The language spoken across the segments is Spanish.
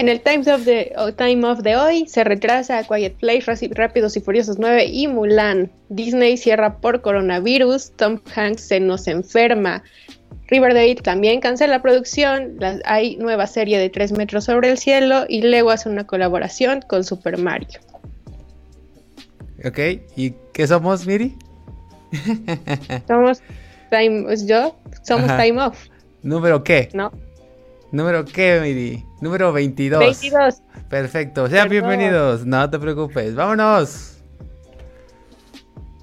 En el Times of the, Time of de hoy se retrasa Quiet Place, Rápidos y Furiosos 9 y Mulan. Disney cierra por coronavirus, Tom Hanks se nos enferma. Riverdale también cancela la producción, hay nueva serie de 3 metros sobre el cielo y Lego hace una colaboración con Super Mario. Ok, ¿y qué somos, Miri? somos Time, yo, somos Time Off. ¿Número qué? No. ¿Número qué, Miri? Número 22. 22. Perfecto, sean bienvenidos, no te preocupes, vámonos.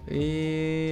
Y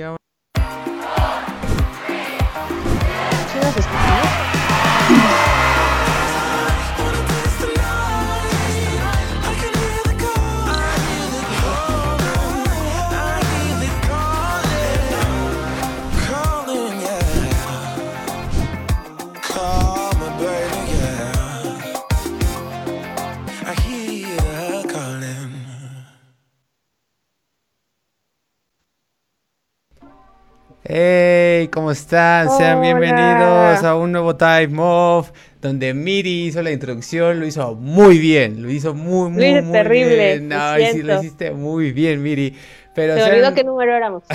Hey, ¿cómo están? Sean bienvenidos a un nuevo Time Off, donde Miri hizo la introducción, lo hizo muy bien, lo hizo muy, muy, muy terrible, bien. No, sí, lo hiciste muy bien, Miri. Pero Se me olvidó qué número éramos.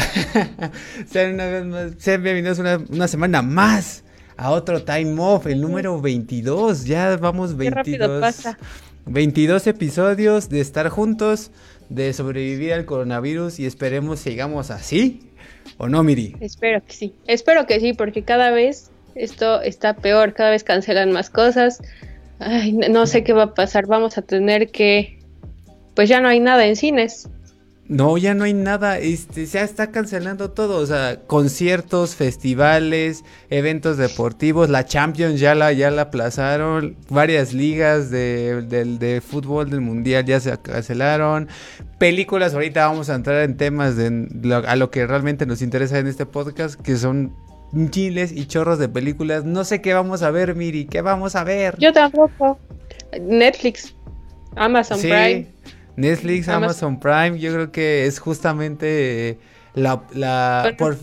sean, una vez más, sean bienvenidos una, una semana más a otro Time Off, el número 22. Ya vamos 22. Qué rápido pasa. 22 episodios de estar juntos, de sobrevivir al coronavirus y esperemos sigamos así ¿O no, Miri? Espero que sí. Espero que sí, porque cada vez esto está peor, cada vez cancelan más cosas. Ay, no sé qué va a pasar. Vamos a tener que. Pues ya no hay nada en cines. No, ya no hay nada, este, ya está cancelando todo, o sea, conciertos, festivales, eventos deportivos, la Champions ya la, ya la aplazaron, varias ligas de, de, fútbol del mundial ya se cancelaron, películas, ahorita vamos a entrar en temas de a lo que realmente nos interesa en este podcast, que son chiles y chorros de películas, no sé qué vamos a ver, Miri, qué vamos a ver. Yo tampoco, Netflix, Amazon Prime. Netflix, Amazon, Prime, yo creo que es justamente la... la por,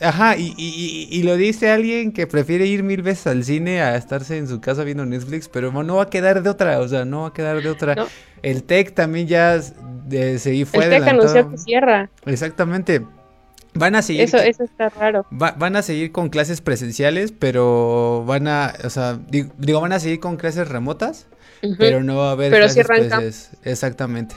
ajá, y, y, y, lo dice alguien que prefiere ir mil veces al cine a estarse en su casa viendo Netflix, pero no va a quedar de otra, o sea, no va a quedar de otra. El Tech también ya de, se fue El Tech anunció que cierra. Exactamente. Van a seguir. Eso, eso está raro. van a seguir con clases presenciales, pero van a, o sea, digo, van a seguir con clases remotas, pero no va a haber pero clases Exactamente.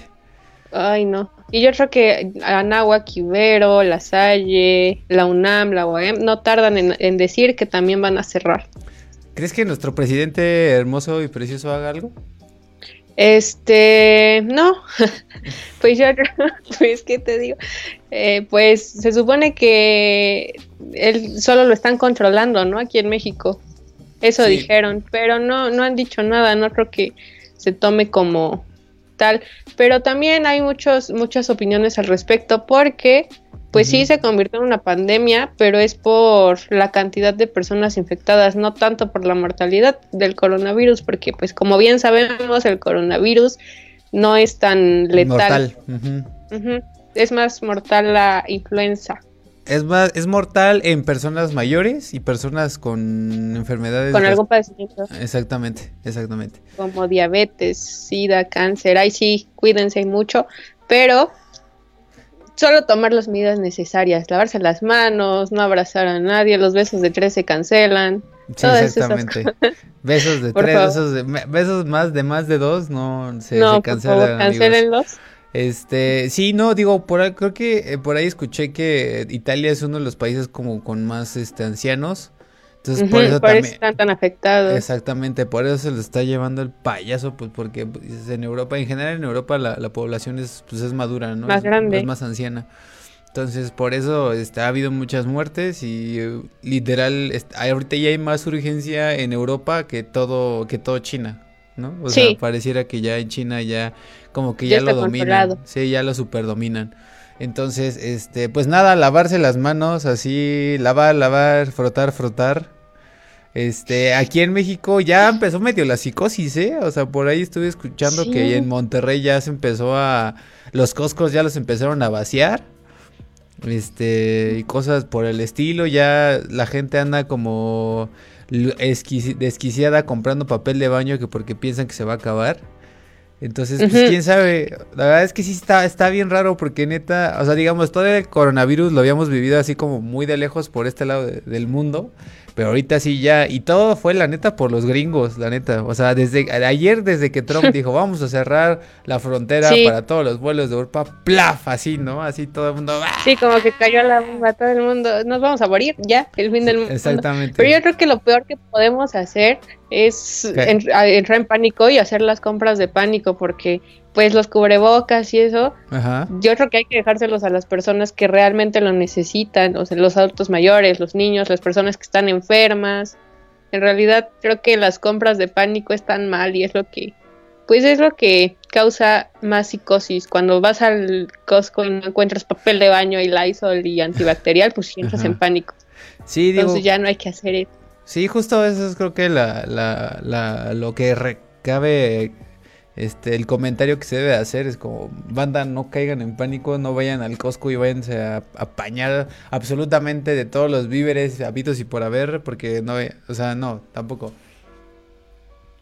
Ay, no. Y yo creo que Anáhuac, Ibero, La Salle, la UNAM, la UAM, no tardan en, decir que también van a cerrar. ¿Crees que nuestro presidente hermoso y precioso haga algo? Este, no, pues yo, pues, ¿qué te digo? Eh, pues se supone que él solo lo están controlando, ¿no? Aquí en México. Eso dijeron, pero no, no han dicho nada, no creo que se tome como tal. Pero también hay muchos, muchas opiniones al respecto porque, pues sí, se convirtió en una pandemia, pero es por la cantidad de personas infectadas, no tanto por la mortalidad del coronavirus, porque pues como bien sabemos, el coronavirus no es tan letal. Mortal. Es más mortal la influenza. Es, más, es mortal en personas mayores y personas con enfermedades. Con algún padecimiento. Exactamente, exactamente. Como diabetes, sida, cáncer. Ahí sí, cuídense mucho. Pero solo tomar las medidas necesarias. Lavarse las manos, no abrazar a nadie. Los besos de tres se cancelan. Sí, exactamente. Besos de tres, besos, de, besos más de más de dos, no se, no, se cancelan. cancelenlos. Este, sí, no, digo, por ahí, creo que eh, por ahí escuché que Italia es uno de los países como con más este ancianos. Entonces, por eso también están tan afectados. Exactamente, por eso se lo está llevando el payaso, pues porque pues, en Europa, en general en Europa la, población es pues es madura, ¿no? Más grande. Es más anciana. Entonces, por eso este, ha habido muchas muertes y eh, literal ahorita ya hay más urgencia en Europa que todo que todo China. ¿No? O sea, pareciera que ya en China ya como que ya, lo dominan. Sí, ya lo superdominan. Entonces, este, pues nada, lavarse las manos, así, lavar, lavar, frotar, frotar. Este, aquí en México ya empezó medio la psicosis, ¿eh? O sea, por ahí estuve escuchando que en Monterrey ya se empezó a. Los coscos ya los empezaron a vaciar. Este, y cosas por el estilo. Ya la gente anda como desquiciada comprando papel de baño que porque piensan que se va a acabar. Entonces, pues quién sabe. La verdad es que sí está, está bien raro porque neta, o sea, digamos, todo el coronavirus lo habíamos vivido así como muy de lejos por este lado del mundo. Pero ahorita sí ya, y todo fue la neta por los gringos, la neta. O sea, desde ayer, desde que Trump dijo, vamos a cerrar la frontera para todos los vuelos de Europa, plaf, así, ¿no? Así todo el mundo. ¡ah! Sí, como que cayó la bomba todo el mundo. Nos vamos a morir, ya, el fin del mundo. Exactamente. Pero yo creo que lo peor que podemos hacer es entrar en pánico y hacer las compras de pánico, porque pues los cubrebocas y eso, yo creo que hay que dejárselos a las personas que realmente lo necesitan, o sea, los adultos mayores, los niños, las personas que están enfermas. En realidad creo que las compras de pánico están mal y es lo que, pues es lo que causa más psicosis. Cuando vas al Costco y no encuentras papel de baño y Lysol y antibacterial, pues entras en pánico. Sí, Entonces ya no hay que hacer eso. Sí, justo eso es creo que la, la, la, lo que recabe este, el comentario que se debe hacer es como, banda, no caigan en pánico, no vayan al Costco y váyanse a apañar absolutamente de todos los víveres habitos y por haber, porque no, o sea, no, tampoco.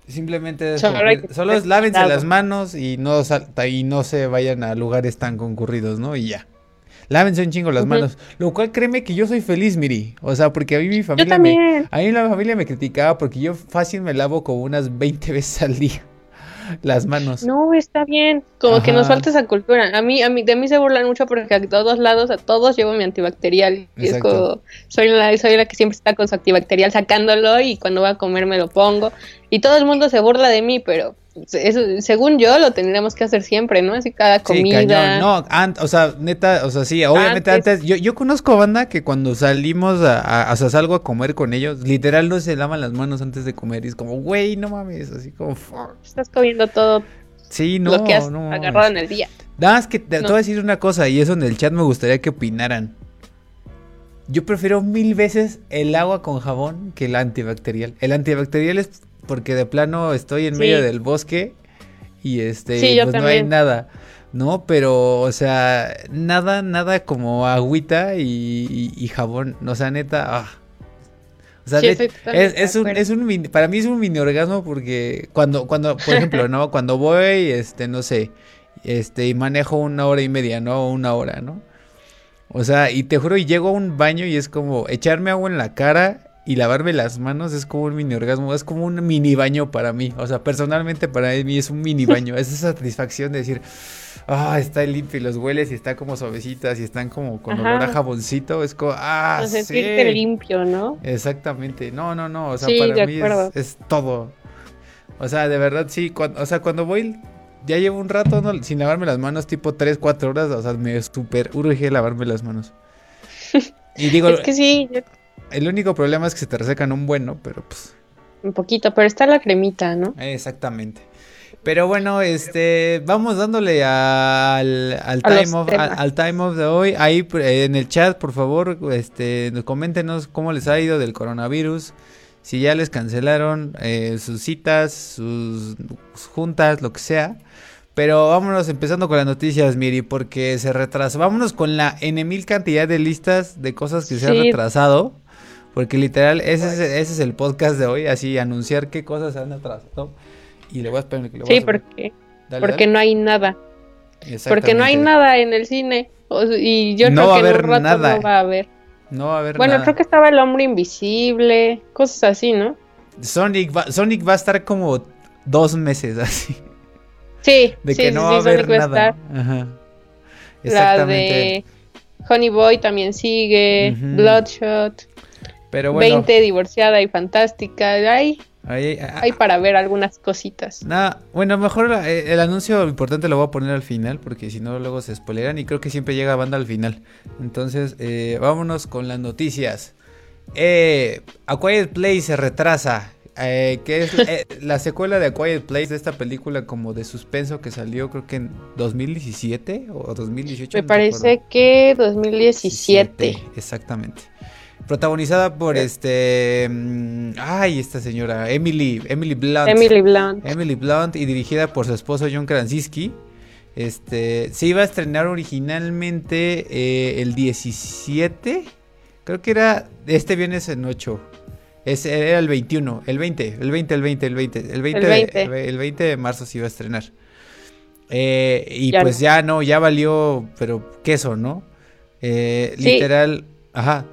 Simplemente solo, es lávense las manos y no, y no se vayan a lugares tan concurridos, ¿no? Y ya. Lávense un chingo las manos. Lo cual créeme que yo soy feliz, Miri. O sea, porque a mí mi familia me, a mí la familia me criticaba porque yo fácil me lavo como unas 20 veces al día las manos. No, está bien. Como que nos falta esa cultura. A mí, a mí, de mí se burlan mucho porque a todos lados, a todos llevo mi antibacterial. Y es como, soy la, soy la que siempre está con su antibacterial sacándolo y cuando va a comer me lo pongo. Y todo el mundo se burla de mí, pero eso, según yo, lo tendríamos que hacer siempre, ¿no? Así cada comida. No, o sea, neta, o sea, sí, obviamente antes. yo, yo conozco banda que cuando salimos a, o sea, salgo a comer con ellos, literal no se lavan las manos antes de comer. Y es como, güey, no mames, así como, Estás comiendo todo. Sí, no, lo que has agarrado en el día. Nada más que te, voy a decir una cosa, y eso en el chat me gustaría que opinaran. Yo prefiero mil veces el agua con jabón que el antibacterial. El antibacterial es porque de plano estoy en medio del bosque y este pues no hay nada. No, pero, o sea, nada, nada como agüita y, jabón. O sea, neta, ah. O sea, es, un, es un, para mí es un mini orgasmo porque cuando, cuando, por ejemplo, ¿no? Cuando voy, este, no sé, este, y manejo una hora y media, ¿no? Una hora, ¿no? O sea, y te juro, y llego a un baño y es como echarme agua en la cara y lavarme las manos es como un mini orgasmo, es como un mini baño para mí. O sea, personalmente para mí es un mini baño. es esa satisfacción de decir, ah, está limpio y los hueles y está como suavecitas y están como con olor a jaboncito. Es como, ah, sí. limpio, ¿no? Exactamente. No, no, no. O sea, para mí es, todo. O sea, de verdad sí. o sea, cuando voy ya llevo un rato sin lavarme las manos, tipo 3, 4 horas, o sea, me super urge lavarme las manos. Y digo, es que sí, el único problema es que se te resecan un bueno, pero pues. Un poquito, pero está la cremita, ¿no? Exactamente. Pero bueno, este, vamos dándole al, al time of, al, time of de hoy. Ahí eh, en el chat, por favor, este, coméntenos cómo les ha ido del coronavirus. Si ya les cancelaron eh, sus citas, sus juntas, lo que sea. Pero vámonos empezando con las noticias, Miri, porque se retrasa. Vámonos con la N mil cantidad de listas de cosas que se han retrasado. Porque literal, ese es, ese es el podcast de hoy, así anunciar qué cosas han atrasado. Y le voy a esperar que Sí, porque, porque no hay nada. Porque no hay nada en el cine. y yo no creo que en un nada. no va a haber. No va a haber bueno, creo que estaba el hombre invisible, cosas así, ¿no? Sonic va, Sonic va a estar como dos meses así. Sí, de que no va a haber nada. Ajá. Exactamente. La de Honey Boy también sigue, Bloodshot. Pero bueno. 20 divorciada y fantástica. Hay, hay, para ver algunas cositas. Nada, bueno, mejor eh, el, anuncio importante lo voy a poner al final porque si no luego se spoileran y creo que siempre llega banda al final. Entonces, eh, vámonos con las noticias. Eh, A Quiet Place se retrasa. Eh, que es eh, la secuela de A Quiet Place de esta película como de suspenso que salió creo que en 2017 o 2018. Me parece que 2017. exactamente. Protagonizada por este. Mm, ay, esta señora. Emily. Emily Blunt. Emily Blunt. Emily Blunt. Y dirigida por su esposo John Krasinski. Este. Se iba a estrenar originalmente eh, el 17. Creo que era este viernes en 8. Ese era el 21, el 20, el 20, el 20, el 20, el 20, el 20, de marzo se iba a estrenar. Eh, y pues ya no, ya valió, pero queso, ¿no? Eh, literal, ajá.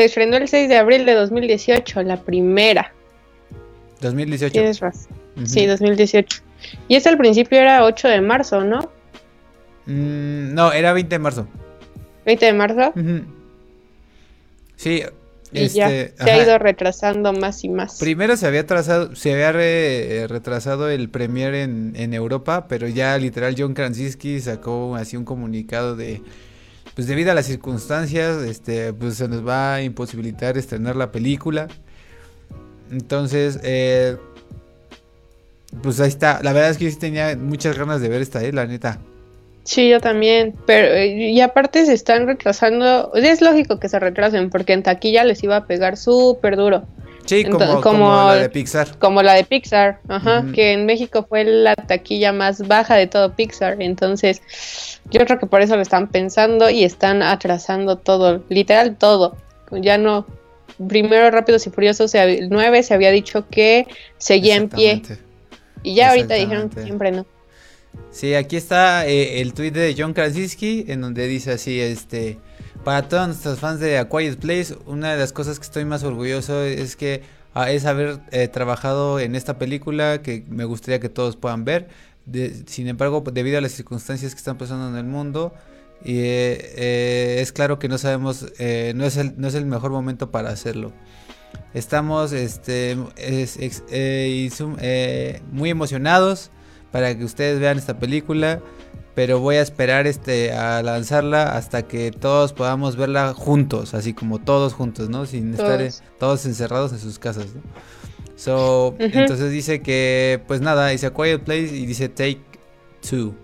Se estrenó el 6 de abril de 2018, la primera. 2018. Tienes razón. Sí, 2018. Y ese al principio era 8 de marzo, ¿no? Mm, no, era 20 de marzo. ¿20 de marzo? Sí. Y ya este, se ha ido retrasando más y más. Primero se había atrasado, se había retrasado el premier en, en, Europa, pero ya literal John Krasinski sacó así un comunicado de pues debido a las circunstancias, este, pues se nos va a imposibilitar estrenar la película. Entonces, eh, pues ahí está. La verdad es que yo sí tenía muchas ganas de ver esta, eh, la neta. Sí, yo también, pero eh, y aparte se están retrasando, es lógico que se retrasen porque en taquilla les iba a pegar súper duro. Sí, como, la de Pixar. Como la de Pixar, ajá, que en México fue la taquilla más baja de todo Pixar, entonces yo creo que por eso lo están pensando y están atrasando todo, literal todo. Ya no, primero Rápidos y Furiosos, el 9 se había dicho que seguía en pie y ya ahorita dijeron que siempre no. Sí, aquí está eh, el tweet de John Krasinski en donde dice así, este, para todos nuestros fans de A Place, una de las cosas que estoy más orgulloso es que ah, es haber eh, trabajado en esta película que me gustaría que todos puedan ver. sin embargo, debido a las circunstancias que están pasando en el mundo, eh, es claro que no sabemos, no, es el, no es el mejor momento para hacerlo. Estamos este, muy emocionados para que ustedes vean esta película. Pero voy a esperar este a lanzarla hasta que todos podamos verla juntos, así como todos juntos, ¿no? Sin estar todos encerrados en sus casas, ¿no? So, entonces dice que, pues nada, dice A Quiet Place y dice Take Two.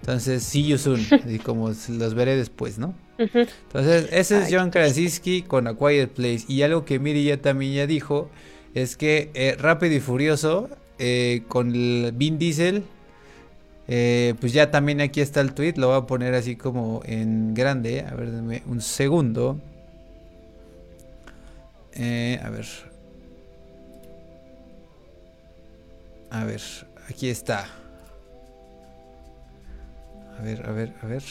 Entonces, see you soon. y como los veré después, ¿no? Entonces, ese es John Krasinski con A Quiet Place. Y algo que Miri ya también ya dijo es que eh, Rápido y Furioso eh, con el Vin Diesel. Eh, pues ya también aquí está el tweet. Lo voy a poner así como en grande. A ver, denme un segundo. Eh, a ver. A ver, aquí está. A ver, a ver, a ver.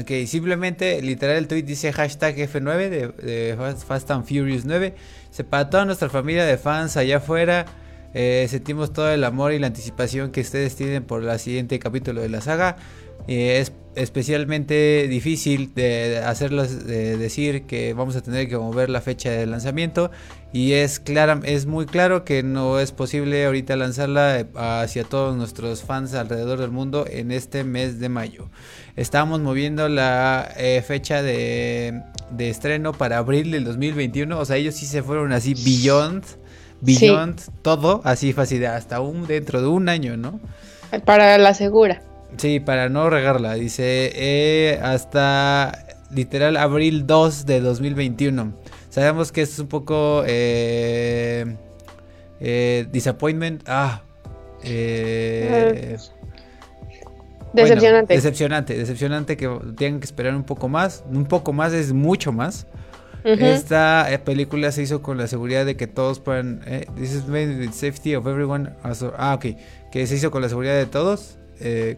Ok, simplemente, literal, el tweet dice hashtag F9 de, Fast and Furious 9. Se para toda nuestra familia de fans allá afuera. Eh, sentimos todo el amor y la anticipación que ustedes tienen por el siguiente capítulo de la saga. Eh, es especialmente difícil de hacerlos decir que vamos a tener que mover la fecha de lanzamiento y es clara, es muy claro que no es posible ahorita lanzarla hacia todos nuestros fans alrededor del mundo en este mes de mayo. Estamos moviendo la eh, fecha de, estreno para abril del 2021, o sea, ellos sí se fueron así beyond, beyond todo, así fácil, hasta un dentro de un año, ¿no? Para la segura. Sí, para no regarla. Dice eh, hasta literal abril 2 de 2021. Sabemos que es un poco eh, eh, disappointment. Ah, decepcionante. decepcionante, decepcionante que tengan que esperar un poco más. Un poco más es mucho más. Esta película se hizo con la seguridad de que todos puedan. this is made with safety of everyone. ah, ok. Que se hizo con la seguridad de todos. Eh,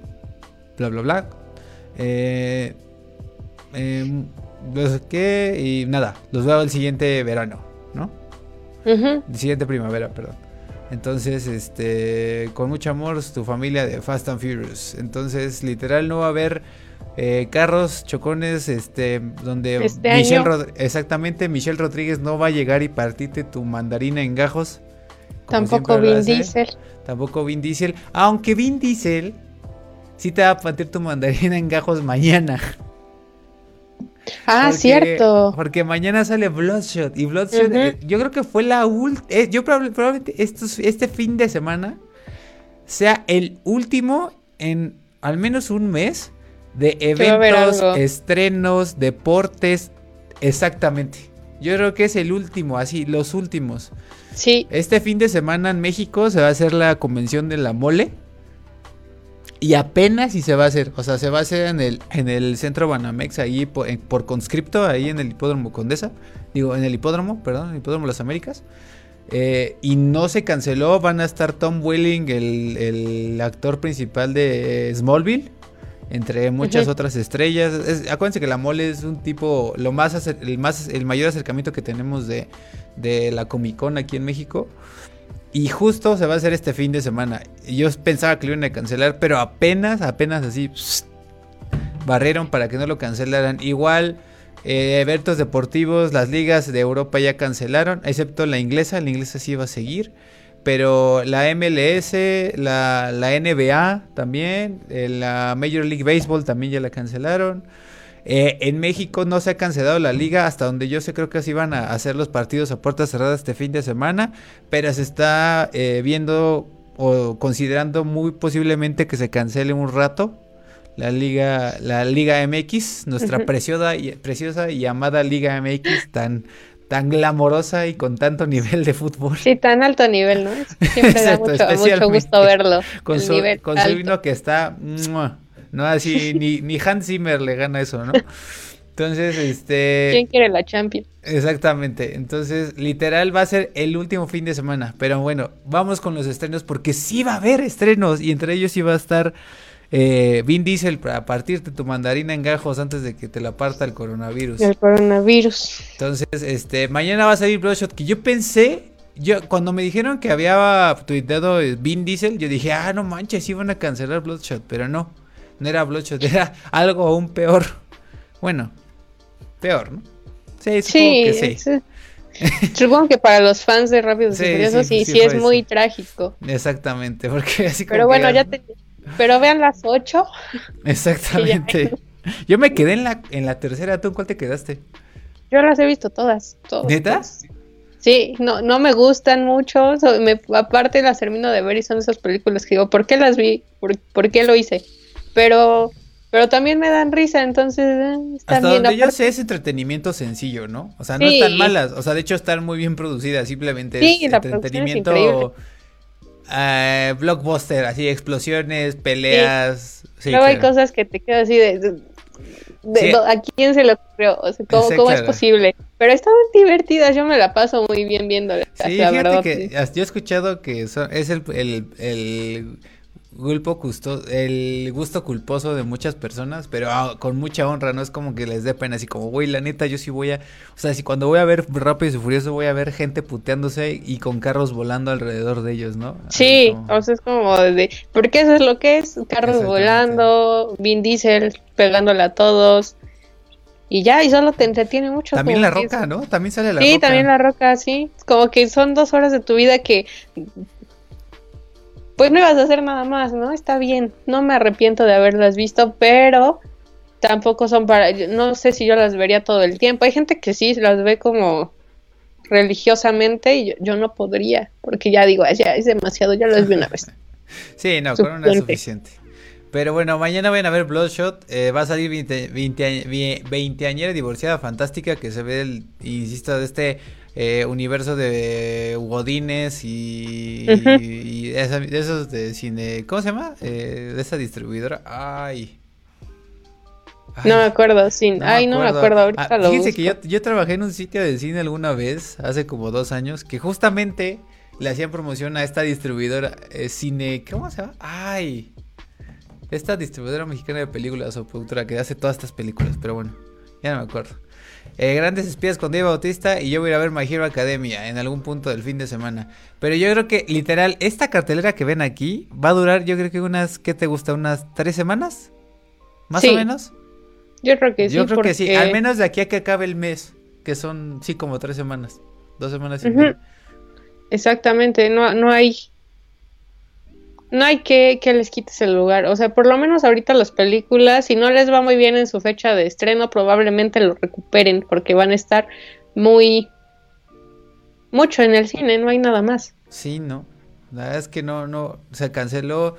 bla, bla, bla. Eh, eh, ¿qué? Y nada, los veo el siguiente verano, ¿no? El siguiente primavera, perdón. Entonces, este, con mucho amor, tu familia de Fast and Furious. Entonces, literal, no va a haber eh, carros chocones, este, donde este Michelle exactamente, Michelle Rodríguez no va a llegar y partirte tu mandarina en gajos. Tampoco Vin Diesel. Tampoco Vin Diesel. Aunque Vin Diesel sí te va a partir tu mandarina en gajos mañana. Ah, cierto. Porque mañana sale Bloodshot. Y Bloodshot, eh, yo creo que fue la última. Eh, yo probablemente este fin de semana sea el último en al menos un mes de eventos, estrenos, deportes. Exactamente. Yo creo que es el último, así, los últimos. Sí. Este fin de semana en México se va a hacer la convención de la mole. Y apenas si se va a hacer, o sea, se va a hacer en el, en el centro Banamex, ahí por, conscripto, ahí en el hipódromo Condesa, digo, en el hipódromo, perdón, en el hipódromo Las Américas. Eh, y no se canceló, van a estar Tom Welling, el, el actor principal de Smallville, entre muchas otras estrellas. acuérdense que la mole es un tipo, lo más, el, más, el mayor acercamiento que tenemos de, de la Comic Con aquí en México. Y justo se va a hacer este fin de semana. Yo pensaba que lo iban a cancelar, pero apenas, apenas así, barrieron para que no lo cancelaran. Igual, eh, eventos deportivos, las ligas de Europa ya cancelaron, excepto la inglesa, la inglesa sí va a seguir. Pero la MLS, la, la NBA también, eh, la Major League Baseball también ya la cancelaron. Eh, en México no se ha cancelado la liga, hasta donde yo sé creo que así van a hacer los partidos a puertas cerradas este fin de semana, pero se está eh, viendo o considerando muy posiblemente que se cancele un rato la liga, la liga MX, nuestra preciosa, y, preciosa y amada liga MX tan tan glamorosa y con tanto nivel de fútbol. Sí, tan alto nivel, ¿no? Siempre da mucho, gusto verlo. Con su, con vino que está no, así, ni, ni Hans Zimmer le gana eso, ¿no? Entonces, este... ¿Quién quiere la Champions? Exactamente. Entonces, literal va a ser el último fin de semana. Pero bueno, vamos con los estrenos porque sí va a haber estrenos y entre ellos sí va a estar eh, Vin Diesel para partirte tu mandarina en gajos antes de que te la parta el coronavirus. El coronavirus. Entonces, este, mañana va a salir Bloodshot que yo pensé yo, cuando me dijeron que había tuiteado Vin Diesel, yo dije, ah, no manches, iban a cancelar Bloodshot, pero no. No era Bloodshot, era algo aún peor. Bueno, peor, ¿no? Sí, supongo que sí. Supongo que para los fans de Rápidos y Furiosos sí, sí, es muy trágico. Exactamente, porque así como Pero bueno, ya te... Pero vean las ocho. Exactamente. Yo me quedé en la, en la tercera, ¿tú en cuál te quedaste? Yo las he visto todas. ¿Neta? Sí, no, no me gustan mucho. aparte las termino de ver y son esas películas que digo, ¿por qué las vi? ¿Por qué lo hice? Pero pero también me dan risa, entonces eh, Hasta donde yo sé es entretenimiento sencillo, ¿no? O sea, no están malas, o sea, de hecho están muy bien producidas, simplemente es entretenimiento eh, blockbuster, así explosiones, peleas. Sí. Luego hay cosas que te quedan así de, ¿a quién se lo ocurrió? O sea, ¿cómo, es posible? Pero estaban divertidas, yo me la paso muy bien viéndolas. Sí, fíjate que yo he escuchado que es el, el, el el gusto culposo de muchas personas, pero ah, con mucha honra, no es como que les dé pena, así como, güey, la neta, yo sí voy a, o sea, si cuando voy a ver Rápido y Furioso voy a ver gente puteándose y con carros volando alrededor de ellos, ¿no? sí, o sea, es como de, porque eso es lo que es, carros volando, Vin Diesel pegándole a todos, y ya, y solo te entretiene mucho. También la roca, ¿no? También sale la roca. Sí, también la roca, sí. Como que son dos horas de tu vida que pues no ibas a hacer nada más, ¿no? Está bien, no me arrepiento de haberlas visto, pero tampoco son para, no sé si yo las vería todo el tiempo. Hay gente que sí las ve como religiosamente y yo, no podría, porque ya digo, ya es demasiado, ya las vi una vez. sí, no, con una es suficiente. Pero bueno, mañana van a ver Bloodshot. Eh, va a salir 20, 20, añera divorciada fantástica que se ve, el, insisto, de este eh, universo de Godines y, de esos de cine. ¿Cómo se llama? Eh, de esa distribuidora. Ay. no me acuerdo, sí. Ay, no me acuerdo. Ahorita ah, lo Fíjense que yo, yo trabajé en un sitio de cine alguna vez, hace como dos años, que justamente le hacían promoción a esta distribuidora eh, cine. ¿Cómo se llama? Ay. Esta distribuidora mexicana de películas o productora que hace todas estas películas, pero bueno, ya no me acuerdo. Eh, Grandes Espías con Diego Bautista y yo voy a ir a ver My Hero Academia en algún punto del fin de semana. Pero yo creo que literal, esta cartelera que ven aquí va a durar yo creo que unas, ¿qué te gusta? ¿Unas tres semanas? ¿Más o menos? Yo creo que sí. Yo creo que sí, al menos de aquí a que acabe el mes, que son, sí, como tres semanas, dos semanas y media. Exactamente, no, no hay no hay que, que les quites el lugar. O sea, por lo menos ahorita las películas, si no les va muy bien en su fecha de estreno, probablemente lo recuperen porque van a estar muy... mucho en el cine, no hay nada más. Sí, no. La verdad es que no, no, se canceló.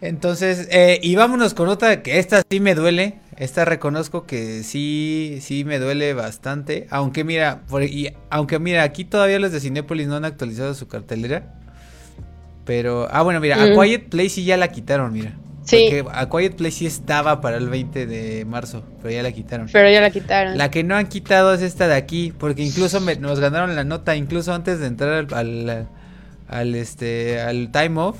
Entonces, eh, y vámonos con otra que esta sí me duele. Esta reconozco que sí, sí me duele bastante. Aunque mira, y, aunque mira, aquí todavía los de Cinépolis no han actualizado su cartelera. Pero, ah, bueno, mira, a Quiet Place sí ya la quitaron, mira. Sí. Porque A Quiet Place sí estaba para el 20 de marzo, pero ya la quitaron. Pero ya la quitaron. La que no han quitado es esta de aquí, porque incluso nos ganaron la nota, incluso antes de entrar al, al, este, al time off.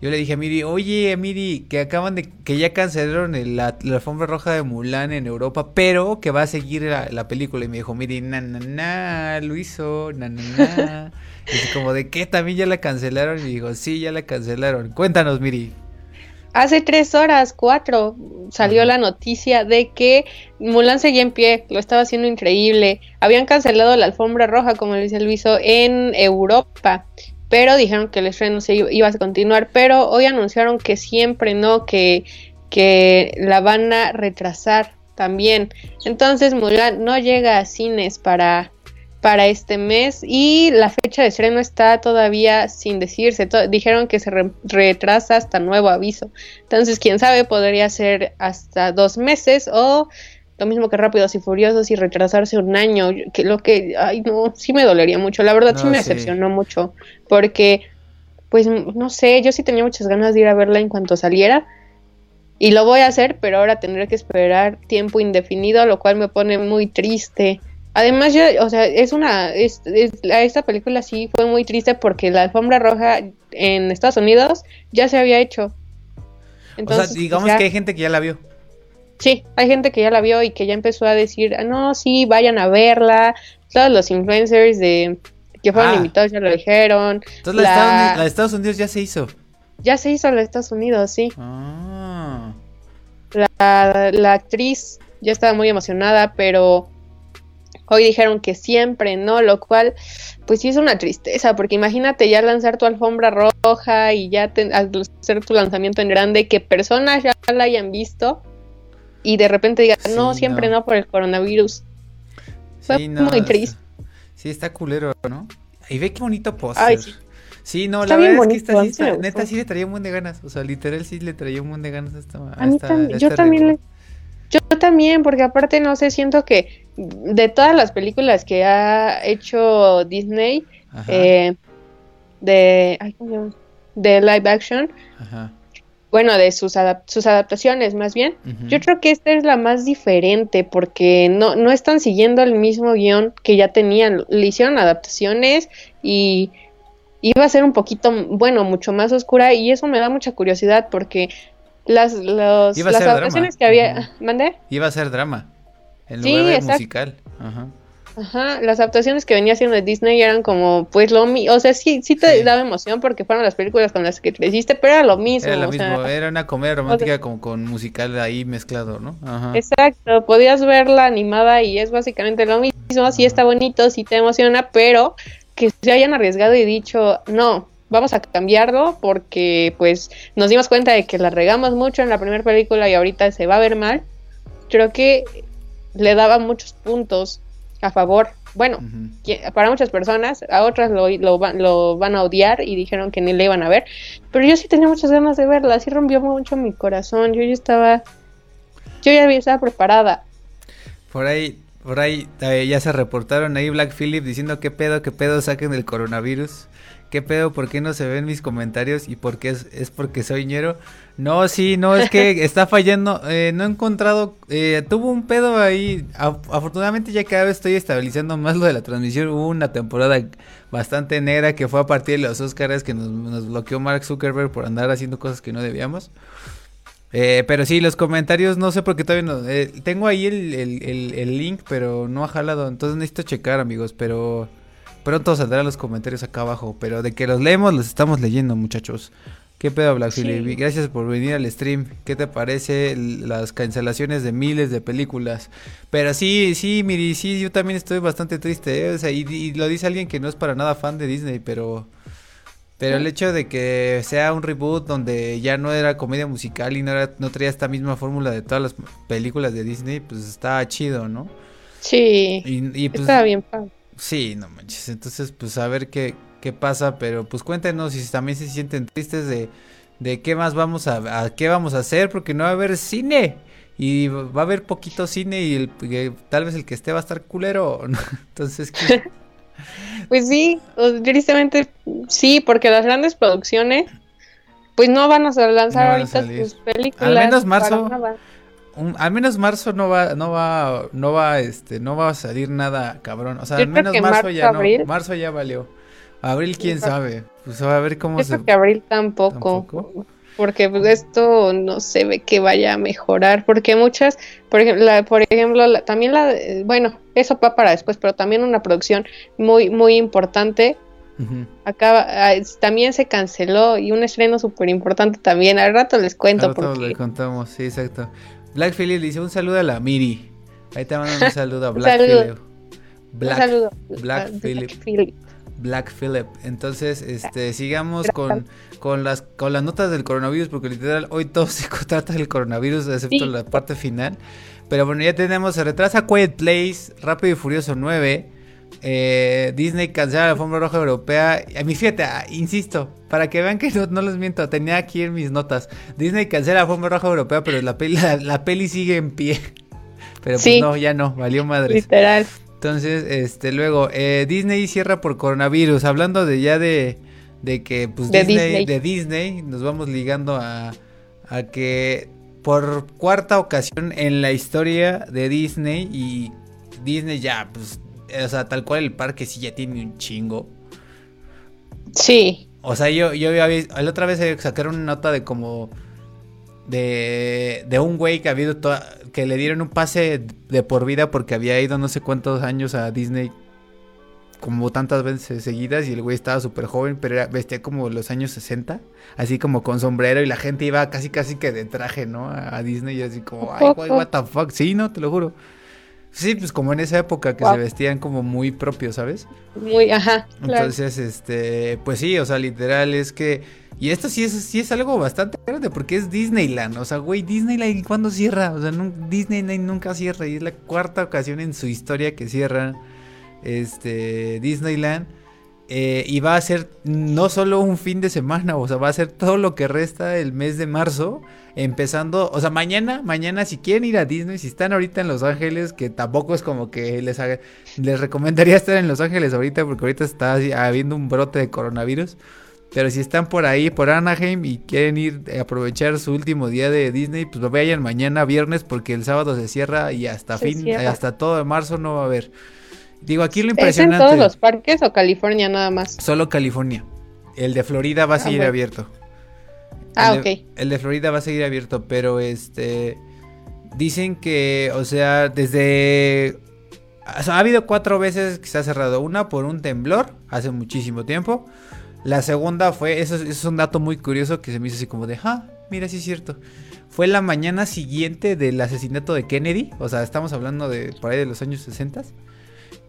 Yo le dije a Miri, oye Miri, que acaban de, que ya cancelaron la, alfombra roja de Mulan en Europa, pero que va a seguir la, película. Y me dijo, Miri, na, na, na, lo hizo, na, na, na. y como, ¿de qué? ¿También ya la cancelaron? Y dijo, sí, ya la cancelaron. Cuéntanos, Miri. Hace tres horas, cuatro, salió la noticia de que Mulan seguía en pie, lo estaba haciendo increíble. Habían cancelado la alfombra roja, como dice Luiso, en Europa, pero dijeron que el estreno se iba a continuar. Pero hoy anunciaron que siempre no, que, que la van a retrasar también. Entonces Mulan no llega a cines para para este mes y la fecha de estreno está todavía sin decirse. dijeron que se retrasa hasta nuevo aviso. Entonces, quién sabe, podría ser hasta dos meses o lo mismo que Rápidos y Furiosos y retrasarse un año. Que lo que, ay, no, sí me dolería mucho. La verdad, sí me decepcionó mucho porque, pues, no sé, yo sí tenía muchas ganas de ir a verla en cuanto saliera. Y lo voy a hacer, pero ahora tendré que esperar tiempo indefinido, lo cual me pone muy triste. Además, yo, o sea, es una, es, esta película sí fue muy triste porque la alfombra roja en Estados Unidos ya se había hecho. Entonces, o sea, digamos que hay gente que ya la vio. Sí, hay gente que ya la vio y que ya empezó a decir, ah, no, sí, vayan a verla. Todos los influencers de que fueron ah. invitados ya lo dijeron. Entonces la, de Estados Unidos ya se hizo. Ya se hizo la de Estados Unidos, sí. Ah. La, la actriz ya estaba muy emocionada, pero Hoy dijeron que siempre, ¿no? Lo cual, pues sí es una tristeza, porque imagínate ya lanzar tu alfombra roja y ya hacer tu lanzamiento en grande, que personas ya la hayan visto y de repente digan, no, siempre no. por el coronavirus. Fue muy triste. Sí, está culero, ¿no? Y ve qué bonito póster. sí. no, la verdad es que esta, sí, neta sí le traía un buen de ganas. O sea, literal sí le traía un buen de ganas a esta. A, mí también, yo también le, yo también, porque aparte no sé, siento que de todas las películas que ha hecho Disney, eh, de, de live action, bueno, de sus, sus adaptaciones más bien, yo creo que esta es la más diferente porque no, no están siguiendo el mismo guion que ya tenían, le hicieron adaptaciones y iba a ser un poquito, bueno, mucho más oscura y eso me da mucha curiosidad porque las, las adaptaciones que había. ¿Mandé? Iba a ser drama. En lugar de musical. Ajá. Ajá, las adaptaciones que venía haciendo de Disney eran como, pues lo mismo, o sea, sí, sí te daba emoción porque fueron las películas con las que creciste, pero era lo mismo. Era lo mismo, era una comedia romántica como con musical ahí mezclado, ¿no? Ajá. Exacto, podías verla animada y es básicamente lo mismo, sí está bonito, sí te emociona, pero que se hayan arriesgado y dicho, no, vamos a cambiarlo porque pues nos dimos cuenta de que la regamos mucho en la primera película y ahorita se va a ver mal. Creo que le daba muchos puntos a favor. Bueno, para muchas personas, a otras lo, lo, lo, van a odiar y dijeron que ni le iban a ver, pero yo sí tenía muchas ganas de verla, así rompió mucho mi corazón, yo ya estaba, yo ya estaba preparada. Por ahí, por ahí eh, ya se reportaron ahí Black Phillip diciendo que pedo, que pedo saquen el coronavirus. ¿Qué pedo? ¿Por qué no se ven mis comentarios? ¿Y por qué es, porque soy ñero? No, sí, no, es que está fallando. Eh, no he encontrado, eh, tuvo un pedo ahí. afortunadamente ya cada vez estoy estabilizando más lo de la transmisión. Hubo una temporada bastante negra que fue a partir de los Oscars que nos, bloqueó Mark Zuckerberg por andar haciendo cosas que no debíamos. Eh, pero sí, los comentarios, no sé por qué todavía no. tengo ahí el, el link, pero no ha jalado. Entonces necesito checar, amigos. Pero Pronto saldrán los comentarios acá abajo, pero de que los leemos, los estamos leyendo, muchachos. ¿Qué pedo, Black Philip? Gracias por venir al stream. ¿Qué te parece las cancelaciones de miles de películas? Pero sí, sí, Miri, sí, yo también estoy bastante triste. ¿eh? O sea, y, lo dice alguien que no es para nada fan de Disney, pero... Pero el hecho de que sea un reboot donde ya no era comedia musical y no, era, no traía esta misma fórmula de todas las películas de Disney, pues está chido, ¿no? Sí. Y, pues, está bien. Sí, no manches. Entonces, pues a ver qué, qué pasa. Pero pues cuéntenos si también se sienten tristes de, de qué más vamos a, a, qué vamos a hacer. Porque no va a haber cine. Y va a haber poquito cine y el, tal vez el que esté va a estar culero. Entonces, pues sí, tristemente sí, porque las grandes producciones pues no van a lanzar ahorita sus películas. Al menos marzo. Al menos marzo no va, no va, no va, este, no va a salir nada cabrón. O sea, al menos marzo, ya no. Marzo ya valió. Abril, quién sabe. Pues a ver cómo se. que abril tampoco. Porque pues, esto no se ve que vaya a mejorar. Porque muchas, por ejemplo, por ejemplo también la, bueno, eso va para después, pero también una producción muy, muy importante Acaba, ah, también se canceló y un estreno súper importante también. Al rato les cuento. Al rato les contamos, sí, exacto. Black Phillip dice un saludo a la Miri. Ahí te mandan un saludo a Black Phillip. Black, un saludo. Black, Phillip. Black Phillip. Entonces, este, sigamos con, con, las, con las notas del coronavirus, porque literal hoy todo se trata del coronavirus, excepto la parte final. Pero bueno, ya tenemos, se retrasa Quiet Place, Rápido y Furioso 9. Eh, Disney cancela la alfombra roja europea. A mí, fíjate, ah, insisto, para que vean que no, les miento, tenía aquí en mis notas. Disney cancela la alfombra roja europea, pero la peli, la, peli sigue en pie. Pero pues no, ya no, valió madre. Literal. Entonces, este, luego, eh, Disney cierra por coronavirus. Hablando de ya de, de que, pues, Disney, de Disney, nos vamos ligando a, a que por cuarta ocasión en la historia de Disney y Disney ya, pues, o sea, tal cual el parque sí ya tiene un chingo. Sí. O sea, yo, yo había la otra vez sacaron una nota de como de, de un güey que ha habido que le dieron un pase de por vida porque había ido no sé cuántos años a Disney como tantas veces seguidas y el güey estaba súper joven, pero era, vestía como los años 60, así como con sombrero y la gente iba casi casi que de traje, ¿no? A, Disney y así como, ay, güey, what the fuck, sí, no, te lo juro. Sí, pues como en esa época que se vestían como muy propios, ¿sabes? Muy, ajá. Entonces, este, pues sí, o sea, literal es que y esto sí es sí es algo bastante grande porque es Disneyland, o sea, güey, Disneyland ¿cuándo cierra? O sea, Disneyland nunca cierra y es la cuarta ocasión en su historia que cierra este Disneyland. Eh, y va a ser no solo un fin de semana, o sea, va a ser todo lo que resta el mes de marzo, empezando, o sea, mañana, mañana si quieren ir a Disney, si están ahorita en Los Ángeles, que tampoco es como que les les recomendaría estar en Los Ángeles ahorita, porque ahorita está habiendo un brote de coronavirus. Pero si están por ahí, por Anaheim y quieren ir a aprovechar su último día de Disney, pues vayan mañana viernes porque el sábado se cierra y hasta fin, hasta todo de marzo no va a haber. Digo, aquí lo impresionante. ¿Es en todos los parques o California nada más? Solo California. El de Florida va a ah, seguir abierto. Ah, ok. el de Florida va a seguir abierto, pero este. Dicen que, o sea, desde. ha habido cuatro veces que se ha cerrado. Una por un temblor, hace muchísimo tiempo. La segunda fue, eso, es un dato muy curioso que se me hizo así como de, ah, mira, sí es cierto. Fue la mañana siguiente del asesinato de Kennedy, o sea, estamos hablando de por ahí de los años 60.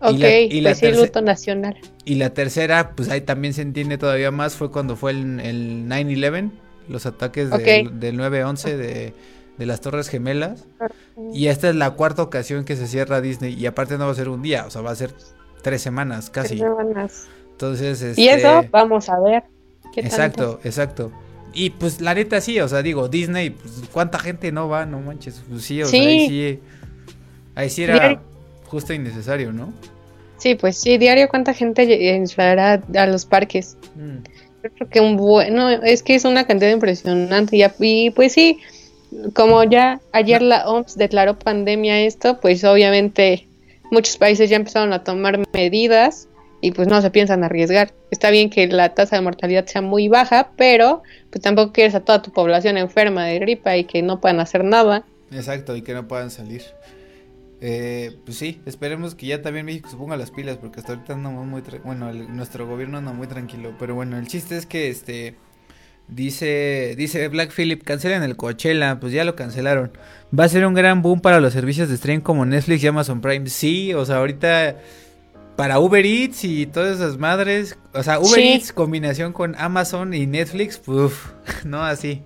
Ok, y la, pues luto nacional. Y la tercera, pues ahí también se entiende todavía más, fue cuando fue el, el 9-11, los ataques del, 9-11 de, las Torres Gemelas. Y esta es la cuarta ocasión que se cierra Disney. Y aparte no va a ser un día, o sea, va a ser tres semanas casi. Tres semanas. Entonces, Y eso este, vamos a ver. exacto, exacto. Y pues la neta sí, o sea, digo, Disney, pues, ¿cuánta gente no va? No manches, pues sí, o sea, ahí sí. Ahí sí era justo innecesario, ¿no? Sí, pues sí, diario cuánta gente entrará a los parques. Mm. Creo que un bueno, es que es una cantidad impresionante y, pues sí, como ya ayer la OMS declaró pandemia esto, pues obviamente muchos países ya empezaron a tomar medidas y pues no se piensan arriesgar. Está bien que la tasa de mortalidad sea muy baja, pero pues tampoco quieres a toda tu población enferma de gripa y que no puedan hacer nada. Exacto, y que no puedan salir. Eh, pues sí, esperemos que ya también México se ponga las pilas porque hasta ahorita andamos muy bueno, nuestro gobierno anda muy tranquilo, pero bueno, el chiste es que este dice dice Black Phillip, cancelen el Coachella, pues ya lo cancelaron. Va a ser un gran boom para los servicios de stream como Netflix y Amazon Prime. Sí, o sea, ahorita para Uber Eats y todas esas madres, o sea, Uber Eats combinación con Amazon y Netflix, uff, no así.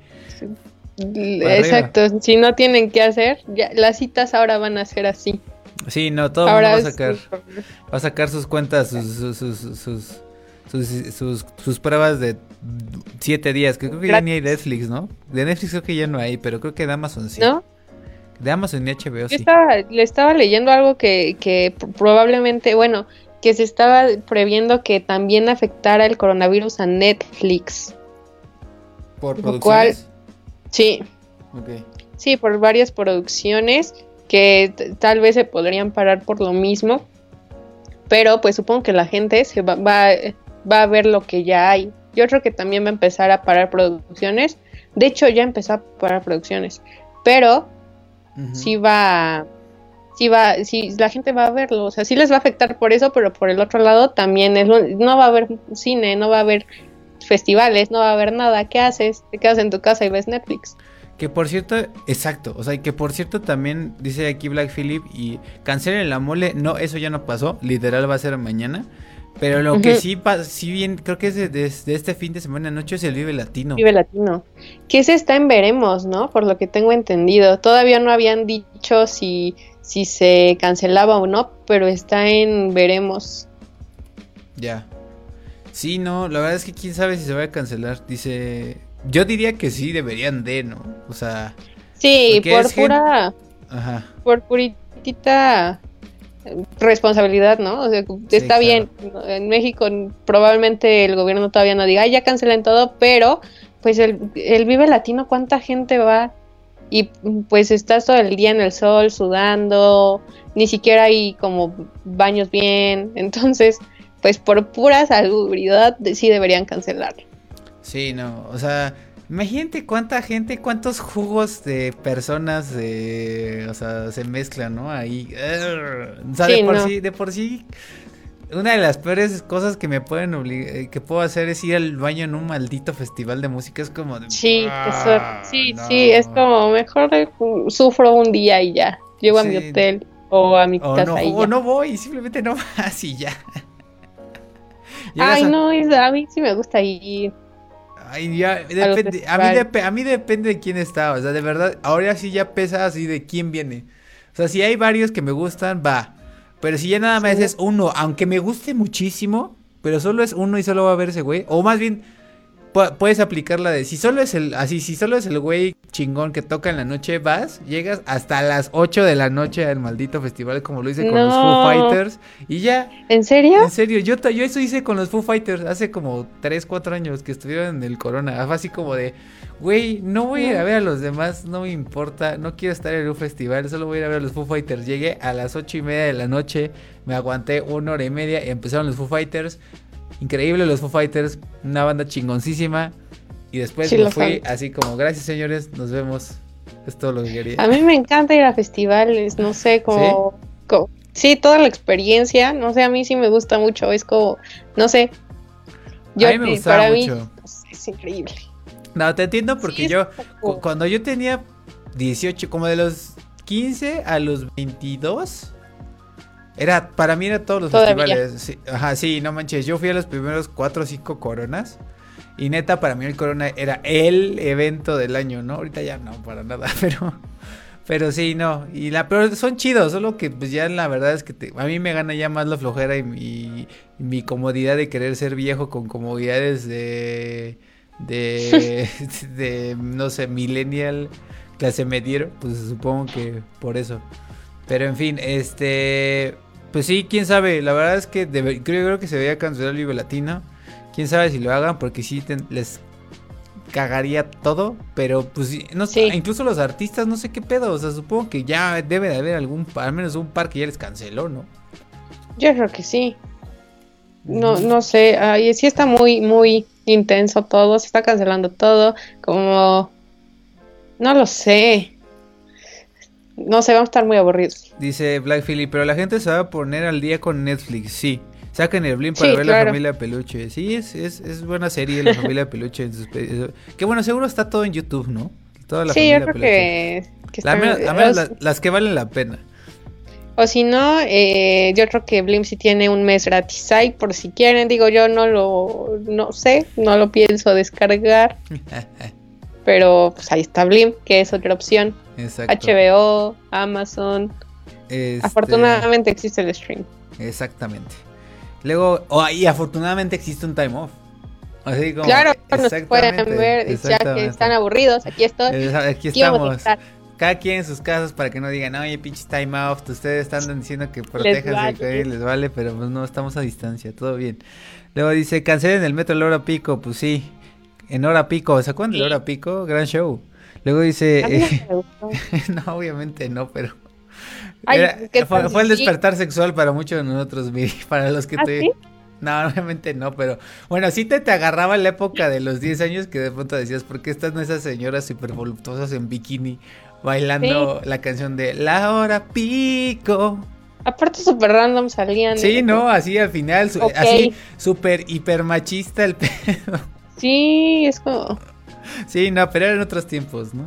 Exacto, si no tienen que hacer, ya, las citas ahora van a ser así. Sí, no, todo va a sacar, va a sacar sus cuentas, sus, sus, sus, sus, pruebas de siete días, que creo que ya ni hay Netflix, ¿no? De Netflix creo que ya no hay, pero creo que de Amazon sí. ¿No? De Amazon y HBO sí. le estaba leyendo algo que, que probablemente, bueno, que se estaba previendo que también afectara el coronavirus a Netflix. ¿Por producciones? Sí. Sí, por varias producciones que tal vez se podrían parar por lo mismo. Pero pues supongo que la gente se va, va, va a ver lo que ya hay. Yo creo que también va a empezar a parar producciones. De hecho, ya empezó a parar producciones. Pero sí va sí va, sí, la gente va a verlo, o sea, sí les va a afectar por eso, pero por el otro lado también es, no va a haber cine, no va a haber festivales, no va a haber nada, ¿qué haces? Te quedas en tu casa y ves Netflix. Que por cierto, exacto, o sea, que por cierto también dice aquí Black Philip y cancelen la mole, no, eso ya no pasó, literal va a ser mañana. Pero lo que sí, sí bien, creo que es de, este fin de semana noche es el Vive Latino. Vive Latino. Que ese está en veremos, ¿no? Por lo que tengo entendido. Todavía no habían dicho si si se cancelaba o no, pero está en veremos. Ya. Sí, no, la verdad es que quién sabe si se va a cancelar. Dice, yo diría que sí deberían de, ¿no? O sea, sí, por pura Ajá. por puritita responsabilidad, ¿no? O sea, está bien. En México probablemente el gobierno todavía no diga, Ay, ya cancelen todo, pero pues el, el Vive Latino, ¿cuánta gente va? y pues estás todo el día en el sol sudando, ni siquiera hay como baños bien, entonces pues por pura salubridad sí deberían cancelar. Sí, no, o sea, imagínate cuánta gente, cuántos jugos de personas, o sea, se mezclan, ¿no? Ahí, o sea, de por sí, de por sí una de las peores cosas que me pueden obligar, eh, que puedo hacer es ir al baño en un maldito festival de música. Es como de, Sí, ah, sí, sí, es como mejor sufro un día y ya. Llego a mi hotel o a mi casa no, y O no voy, simplemente no vas y ya. Ay, no, a mí sí me gusta ir. Ay, ya, depende, a, mí a mí depende de quién está, o sea, de verdad, ahora sí ya pesa así de quién viene. O sea, si hay varios que me gustan, va. Pero si ya nada más es uno, aunque me guste muchísimo, pero solo es uno y solo va a verse, güey. O más bien, puedes aplicar la de si solo es el así si solo es el güey chingón que toca en la noche vas llegas hasta las 8 de la noche al maldito festival como lo hice con los Foo Fighters y ya ¿En serio? En serio, yo yo eso hice con los Foo Fighters hace como 3 4 años que estuvieron en el Corona, fue así como de güey, no voy a ir a ver a los demás, no me importa, no quiero estar en un festival, solo voy a ir a ver a los Foo Fighters. Llegué a las ocho y media de la noche, me aguanté una hora y media y empezaron los Foo Fighters. Increíble los Foo Fighters, una banda chingoncísima. Y después me fui así como, gracias señores, nos vemos. Es todo lo que quería. A mí me encanta ir a festivales, no sé, como... ¿Sí? toda la experiencia, no sé, a mí sí me gusta mucho, es como, no sé. Yo, a mí me gusta para mucho. mí es increíble. No, te entiendo porque yo, cuando yo tenía 18, como de los 15 a los 22, era, para mí era todos los festivales. ajá, sí, no manches. Yo fui a los primeros cuatro o cinco coronas. Y neta, para mí el corona era el evento del año, ¿no? Ahorita ya no, para nada, pero. Pero sí, no. Y la, pero son chidos, solo que pues ya la verdad es que a mí me gana ya más la flojera y mi, mi comodidad de querer ser viejo con comodidades de. de. de, no sé, millennial, clase mediero. Pues supongo que por eso. Pero en fin, este. Pues sí, quién sabe. La verdad es que creo, creo, que se veía cancelar el Vive Latino. Quién sabe si lo hagan, porque sí les cagaría todo. Pero pues no sé, incluso los artistas, no sé qué pedo. O sea, supongo que ya debe de haber algún, al menos un par que ya les canceló, ¿no? Yo creo que sí. No, no sé. Ay, sí está muy, muy intenso todo. Se está cancelando todo. Como. No lo sé. No sé, vamos a estar muy aburridos. Dice Black Philly, pero la gente se va a poner al día con Netflix, sí. Saquen el Blim para ver la familia Peluche. Sí, es, es, es, buena serie la familia Peluche. que bueno, seguro está todo en YouTube, ¿no? Toda la sí, yo creo que, las que valen la pena. O si no, eh, yo creo que Blim sí tiene un mes gratis ahí por si quieren. Digo, yo no lo, no sé, no lo pienso descargar. pero pues ahí está Blim, que es otra opción. HBO, Amazon. Este, afortunadamente existe el stream. Exactamente. Luego, oh, y afortunadamente existe un time off. Así como, claro, nos pueden ver, ya que están aburridos, aquí estoy. Aquí estamos. Cada quien en sus casas para que no digan, oye, pinche time off, ustedes están diciendo que protejanse, les les vale, pero pues no, estamos a distancia, todo bien. Luego dice, cancelen el metro Loro Pico, pues sí. En hora pico, ¿se acuerdan de hora pico? Gran show. Luego dice, no, obviamente no, pero fue, el despertar sexual para muchos de nosotros, para los que ¿Ah, te... No, obviamente no, pero bueno, sí te, te agarraba la época de los 10 años que de pronto decías, ¿por qué están esas señoras súper voluptuosas en bikini bailando la canción de La hora pico? Aparte súper random salían. Sí, no, así al final, así súper hiper machista el pedo. Sí, es como... Sí, no, pero eran otros tiempos, ¿no?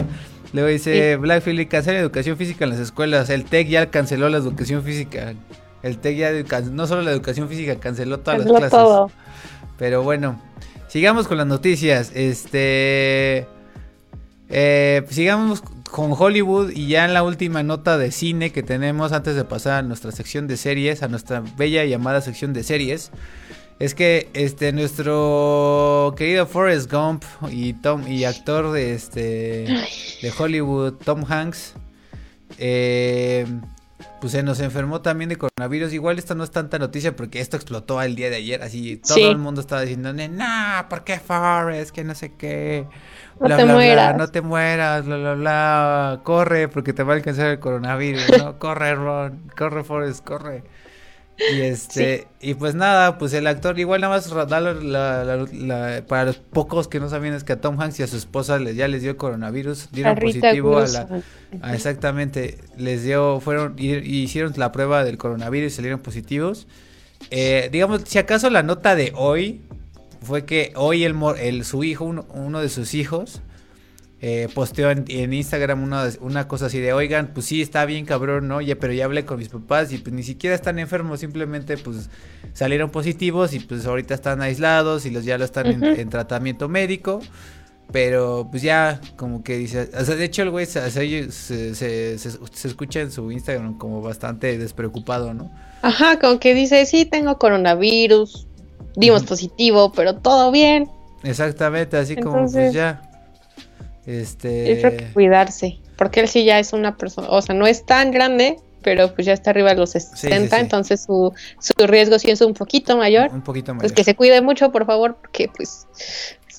Luego dice Black Philly, cancela educación física en las escuelas. El TEC ya canceló la educación física. El TEC ya, no solo la educación física, canceló todas las clases. Todo. Pero bueno, sigamos con las noticias. Este. Eh, sigamos con Hollywood y ya en la última nota de cine que tenemos antes de pasar a nuestra sección de series, a nuestra bella llamada sección de series. Es que este nuestro querido Forrest Gump y Tom y actor de este de Hollywood Tom Hanks eh, pues se nos enfermó también de coronavirus. Igual esta no es tanta noticia porque esto explotó el día de ayer. Así todo el mundo estaba diciendo, no, ¿por qué Forrest? Que no sé qué. No te mueras. no te mueras, bla, bla, bla. Corre porque te va a alcanzar el coronavirus, ¿no? corre, Ron. Corre, Forrest, corre. Y este, y pues nada, pues el actor, igual nada más para los pocos que no sabían es que a Tom Hanks y a su esposa les, ya les dio coronavirus, dieron positivo a la, exactamente, les dio, fueron, y, hicieron la prueba del coronavirus y salieron positivos. Eh, digamos, si acaso la nota de hoy fue que hoy el, el su hijo, uno de sus hijos, eh, posteó en, Instagram una, una, cosa así de, oigan, pues sí, está bien cabrón, ¿no? Ya, pero ya hablé con mis papás y pues ni siquiera están enfermos, simplemente pues salieron positivos y pues ahorita están aislados y los ya lo están en, tratamiento médico. Pero pues ya como que dice, o sea, de hecho el güey se, se, se, escucha en su Instagram como bastante despreocupado, ¿no? Ajá, como que dice, sí, tengo coronavirus, dimos positivo, pero todo bien. Exactamente, así como pues ya, este... que cuidarse, porque él sí ya es una persona, o sea, no es tan grande, pero pues ya está arriba de los 60, entonces su, su riesgo sí es un poquito mayor. Un poquito mayor. Pues que se cuide mucho, por favor, porque pues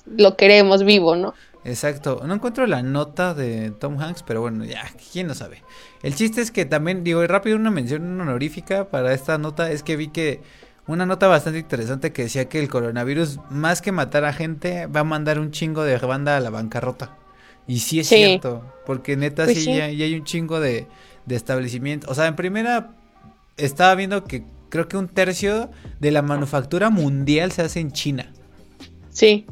lo queremos vivo, ¿no? Exacto. No encuentro la nota de Tom Hanks, pero bueno, ya, quién lo sabe. El chiste es que también, digo, rápido una mención honorífica para esta nota es que vi que una nota bastante interesante que decía que el coronavirus, más que matar a gente, va a mandar un chingo de banda a la bancarrota. Y sí es cierto, porque neta pues sí, Ya, hay un chingo de, de establecimientos. O sea, en primera estaba viendo que creo que un tercio de la manufactura mundial se hace en China. Sí.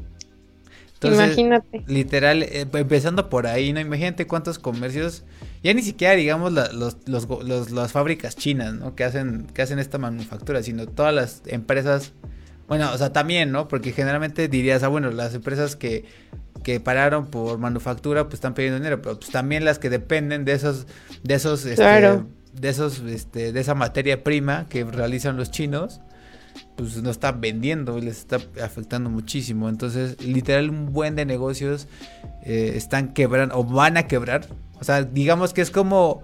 Imagínate. Literal, eh, empezando por ahí, ¿no? Imagínate cuántos comercios, ya ni siquiera digamos los, los, las fábricas chinas, ¿no? Que hacen, que hacen esta manufactura, sino todas las empresas, bueno, o sea, también, ¿no? Porque generalmente dirías, ah, bueno, las empresas que que pararon por manufactura, pues están pidiendo dinero, pero pues también las que dependen de esos, de esos, este, de esos, este, de esa materia prima que realizan los chinos, pues no están vendiendo y les está afectando muchísimo. Entonces, literal, un buen de negocios eh, están quebrando o van a quebrar. O sea, digamos que es como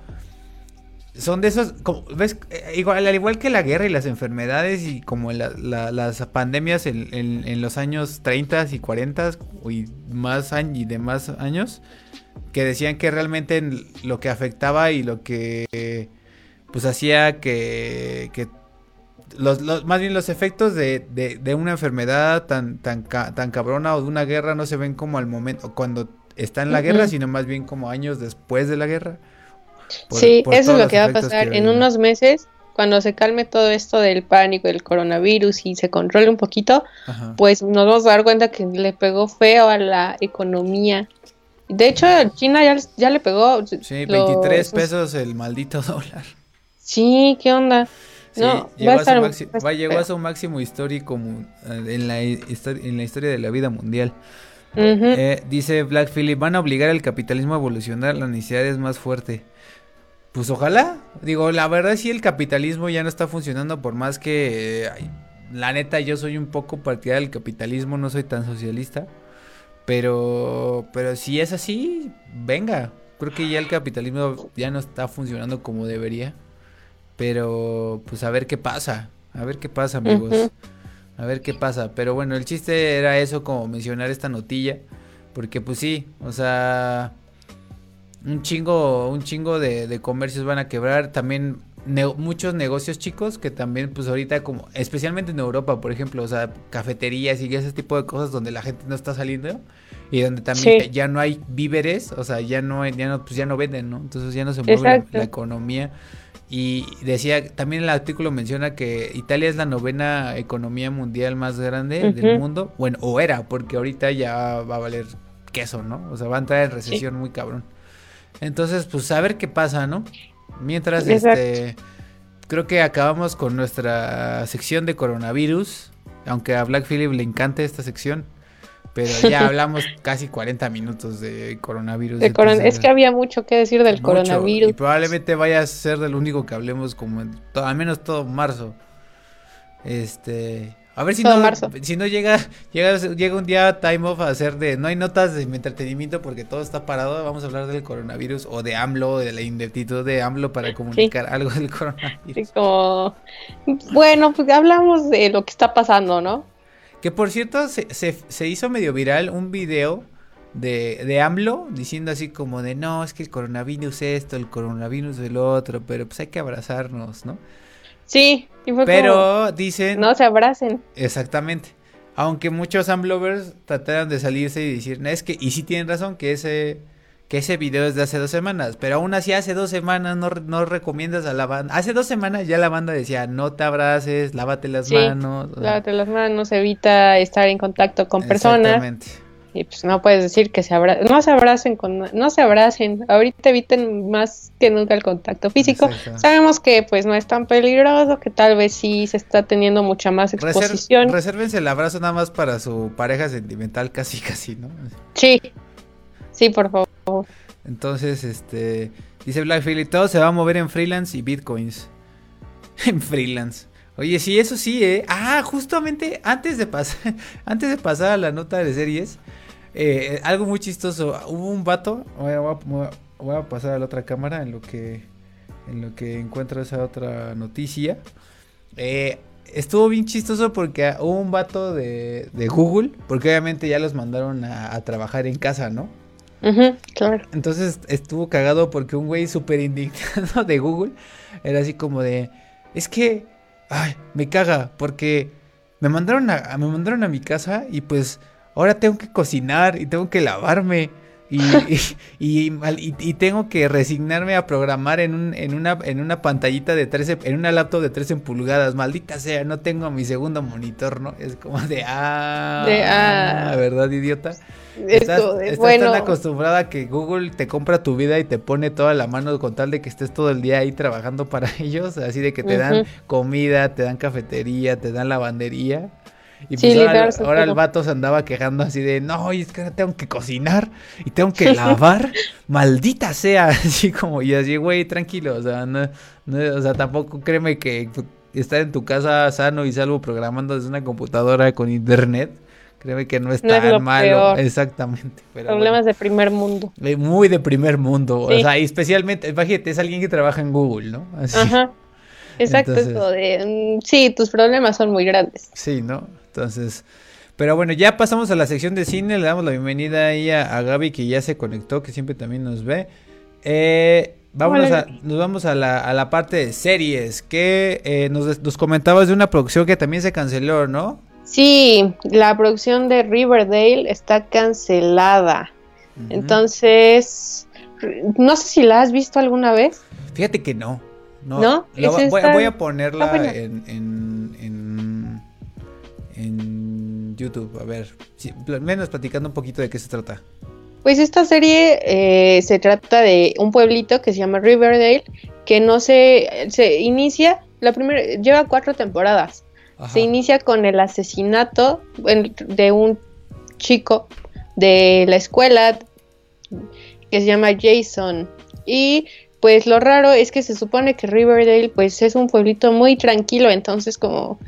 son de esos, como, ¿ves? Eh, igual, al igual que la guerra y las enfermedades y como las pandemias en, los años 30 y 40 y, más y de más años, que decían que realmente lo que afectaba y lo que pues hacía que, que los, más bien los efectos de, de, una enfermedad tan, tan, tan cabrona o de una guerra no se ven como al momento, cuando está en la guerra, sino más bien como años después de la guerra sí, eso es lo que va a pasar. En unos meses, cuando se calme todo esto del pánico, del coronavirus y se controle un poquito, pues nos vamos a dar cuenta que le pegó feo a la economía. De hecho, China ya, ya le pegó. Sí, 23 pesos el maldito dólar. Sí, ¿qué onda? no, llegó, a, su máximo, llegó a su máximo histórico en la, en la historia de la vida mundial. Eh, dice Black Philip, van a obligar al capitalismo a evolucionar, la necesidad es más fuerte. Pues ojalá. Digo, la verdad sí el capitalismo ya no está funcionando por más que... la neta yo soy un poco partidario del capitalismo, no soy tan socialista. Pero, pero si es así, venga. Creo que ya el capitalismo ya no está funcionando como debería. Pero, pues a ver qué pasa. A ver qué pasa, amigos. A ver qué pasa. Pero bueno, el chiste era eso, como mencionar esta notilla. Porque pues sí, o sea, un chingo, un chingo de, comercios van a quebrar. También muchos negocios chicos que también pues ahorita como, especialmente en Europa, por ejemplo, o sea, cafeterías y ese tipo de cosas donde la gente no está saliendo y donde también ya no hay víveres, o sea, ya no, ya no, pues ya no venden, ¿no? Entonces ya no se mueve la economía. Y decía, también el artículo menciona que Italia es la novena economía mundial más grande del mundo. Bueno, o era, porque ahorita ya va a valer queso, ¿no? O sea, va a entrar en recesión muy cabrón. Entonces, pues a ver qué pasa, ¿no? Mientras, este, creo que acabamos con nuestra sección de coronavirus. Aunque a Black Philip le encanta esta sección. Pero ya hablamos casi 40 minutos de coronavirus. es que había mucho que decir del coronavirus. Y probablemente vaya a ser del único que hablemos como en al menos todo marzo. Este, a ver si no si no llega, llega llega un día time off a hacer de no hay notas de entretenimiento porque todo está parado, vamos a hablar del coronavirus o de AMLO, de la ineptitud de AMLO para comunicar algo del coronavirus. como, bueno, pues hablamos de lo que está pasando, ¿no? Que por cierto, se, se, hizo medio viral un video de, de, AMLO diciendo así como de no, es que el coronavirus esto, el coronavirus el otro, pero pues hay que abrazarnos, ¿no? Sí, pero dicen... No se abracen. Exactamente. Aunque muchos AMLovers trataron de salirse y decir, es que, y sí tienen razón, que ese que ese video es de hace dos semanas, pero aún así hace dos semanas no, no recomiendas a la banda. Hace dos semanas ya la banda decía, no te abraces, lávate las manos. Lávate las manos, evita estar en contacto con personas. Exactamente. Y pues no puedes decir que se abracen, no se abracen con, no se abracen, ahorita eviten más que nunca el contacto físico. Sabemos que pues no es tan peligroso, que tal vez sí se está teniendo mucha más exposición. resérvense el abrazo nada más para su pareja sentimental, casi casi, ¿no? Sí, sí, por favor. Entonces, este, dice Black Philly, todo se va a mover en freelance y bitcoins. en freelance. Oye, sí, eso sí, ¿eh? Ah, justamente antes de pasar, antes de pasar a la nota de series, eh, algo muy chistoso. Hubo un vato, voy a, pasar a la otra cámara en lo que, en lo que encuentro esa otra noticia. Eh, estuvo bien chistoso porque hubo un vato de, de Google, porque obviamente ya los mandaron a trabajar en casa, ¿no? claro. Entonces estuvo cagado porque un güey súper indignado de Google era así como de, es que, ay, me caga porque me mandaron a, me mandaron a mi casa y pues ahora tengo que cocinar y tengo que lavarme. Y, y, y, tengo que resignarme a programar en, un, en, una, en una pantallita de 13, en una laptop de 13 pulgadas. Maldita sea, no tengo mi segundo monitor, ¿no? Es como de, ah, de, ah. ¿verdad, idiota? Estás, tan acostumbrada a que Google te compra tu vida y te pone toda la mano con tal de que estés todo el día ahí trabajando para ellos, así de que te dan comida, te dan cafetería, te dan lavandería. Y pues ahora, el vato se andaba quejando así de, no, es que tengo que cocinar y tengo que lavar, maldita sea, así como, y así, güey, tranquilo, o sea, no, o sea, tampoco créeme que estar en tu casa sano y salvo programando desde una computadora con internet, Créeme que no es tan malo. Exactamente. Problemas de primer mundo. Muy de primer mundo. O sea, especialmente, imagínate, es alguien que trabaja en Google, ¿no? Ajá. Exacto, de, mm, sí, tus problemas son muy grandes. Sí, ¿no? Entonces, pero bueno, ya pasamos a la sección de cine, le damos la bienvenida ahí a, Gaby que ya se conectó, que siempre también nos ve. Eh, vámonos a, nos vamos a la, a la parte de series, que eh, nos, nos comentabas de una producción que también se canceló, ¿no? Sí, la producción de Riverdale está cancelada. Entonces, no sé si la has visto alguna vez. Fíjate que no. No, voy, a ponerla en, en, en, YouTube. A ver, al menos platicando un poquito de qué se trata. Pues esta serie eh, se trata de un pueblito que se llama Riverdale, que no se, se inicia, la primera, lleva cuatro temporadas. Se inicia con el asesinato de un chico de la escuela que se llama Jason. Y pues lo raro es que se supone que Riverdale pues es un pueblito muy tranquilo, entonces como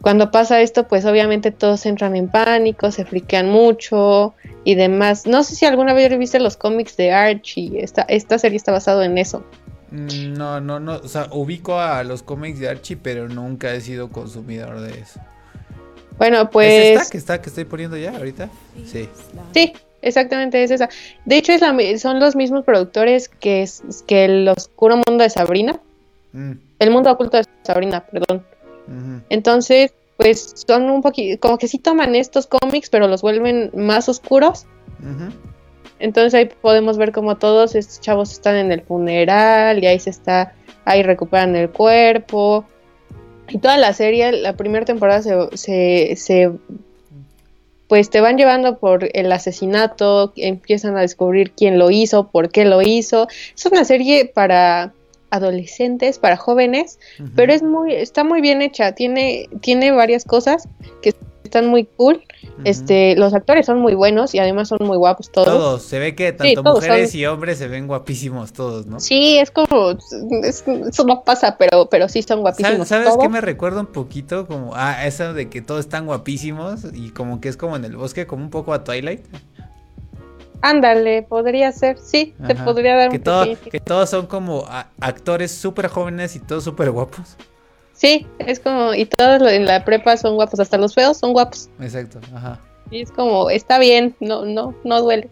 cuando pasa esto pues obviamente todos entran en pánico, se friquean mucho y demás. No sé si alguna vez viste los cómics de Archie, esta, esta serie está basado en eso. Mm, no, no, no, o sea, ubico a los cómics de Archie, pero nunca he sido consumidor de eso. Bueno, pues... ¿Es esta que, está, que estoy poniendo ya ahorita? Sí. Sí, exactamente es esa. De hecho, es la, son los mismos productores que, es, que El Oscuro Mundo de Sabrina. Mm. El Mundo Oculto de Sabrina, perdón. Entonces, pues son un poquito, como que sí toman estos cómics, pero los vuelven más oscuros. Entonces ahí podemos ver como todos estos chavos están en el funeral y ahí se está, ahí recuperan el cuerpo. Y toda la serie, la primera temporada se, se, pues te van llevando por el asesinato, empiezan a descubrir quién lo hizo, por qué lo hizo. Es una serie para adolescentes, para jóvenes, pero es muy, está muy bien hecha, tiene, tiene varias cosas que están muy cool. Este, los actores son muy buenos y además son muy guapos todos. Todos, se ve que tanto mujeres y hombres se ven guapísimos todos, ¿no? Sí, es como eso no pasa, pero pero sí son guapísimos. ¿Sabes, qué me recuerda un poquito como a eso de que todos están guapísimos y como que es como en el bosque como un poco a Twilight? Ándale, podría ser, sí, te podría dar que un Que todos son como actores súper jóvenes y todos súper guapos. Sí, es como, y todos en la prepa son guapos, hasta los feos son guapos. Exacto, ajá. Y es como, está bien, no, no, no duele.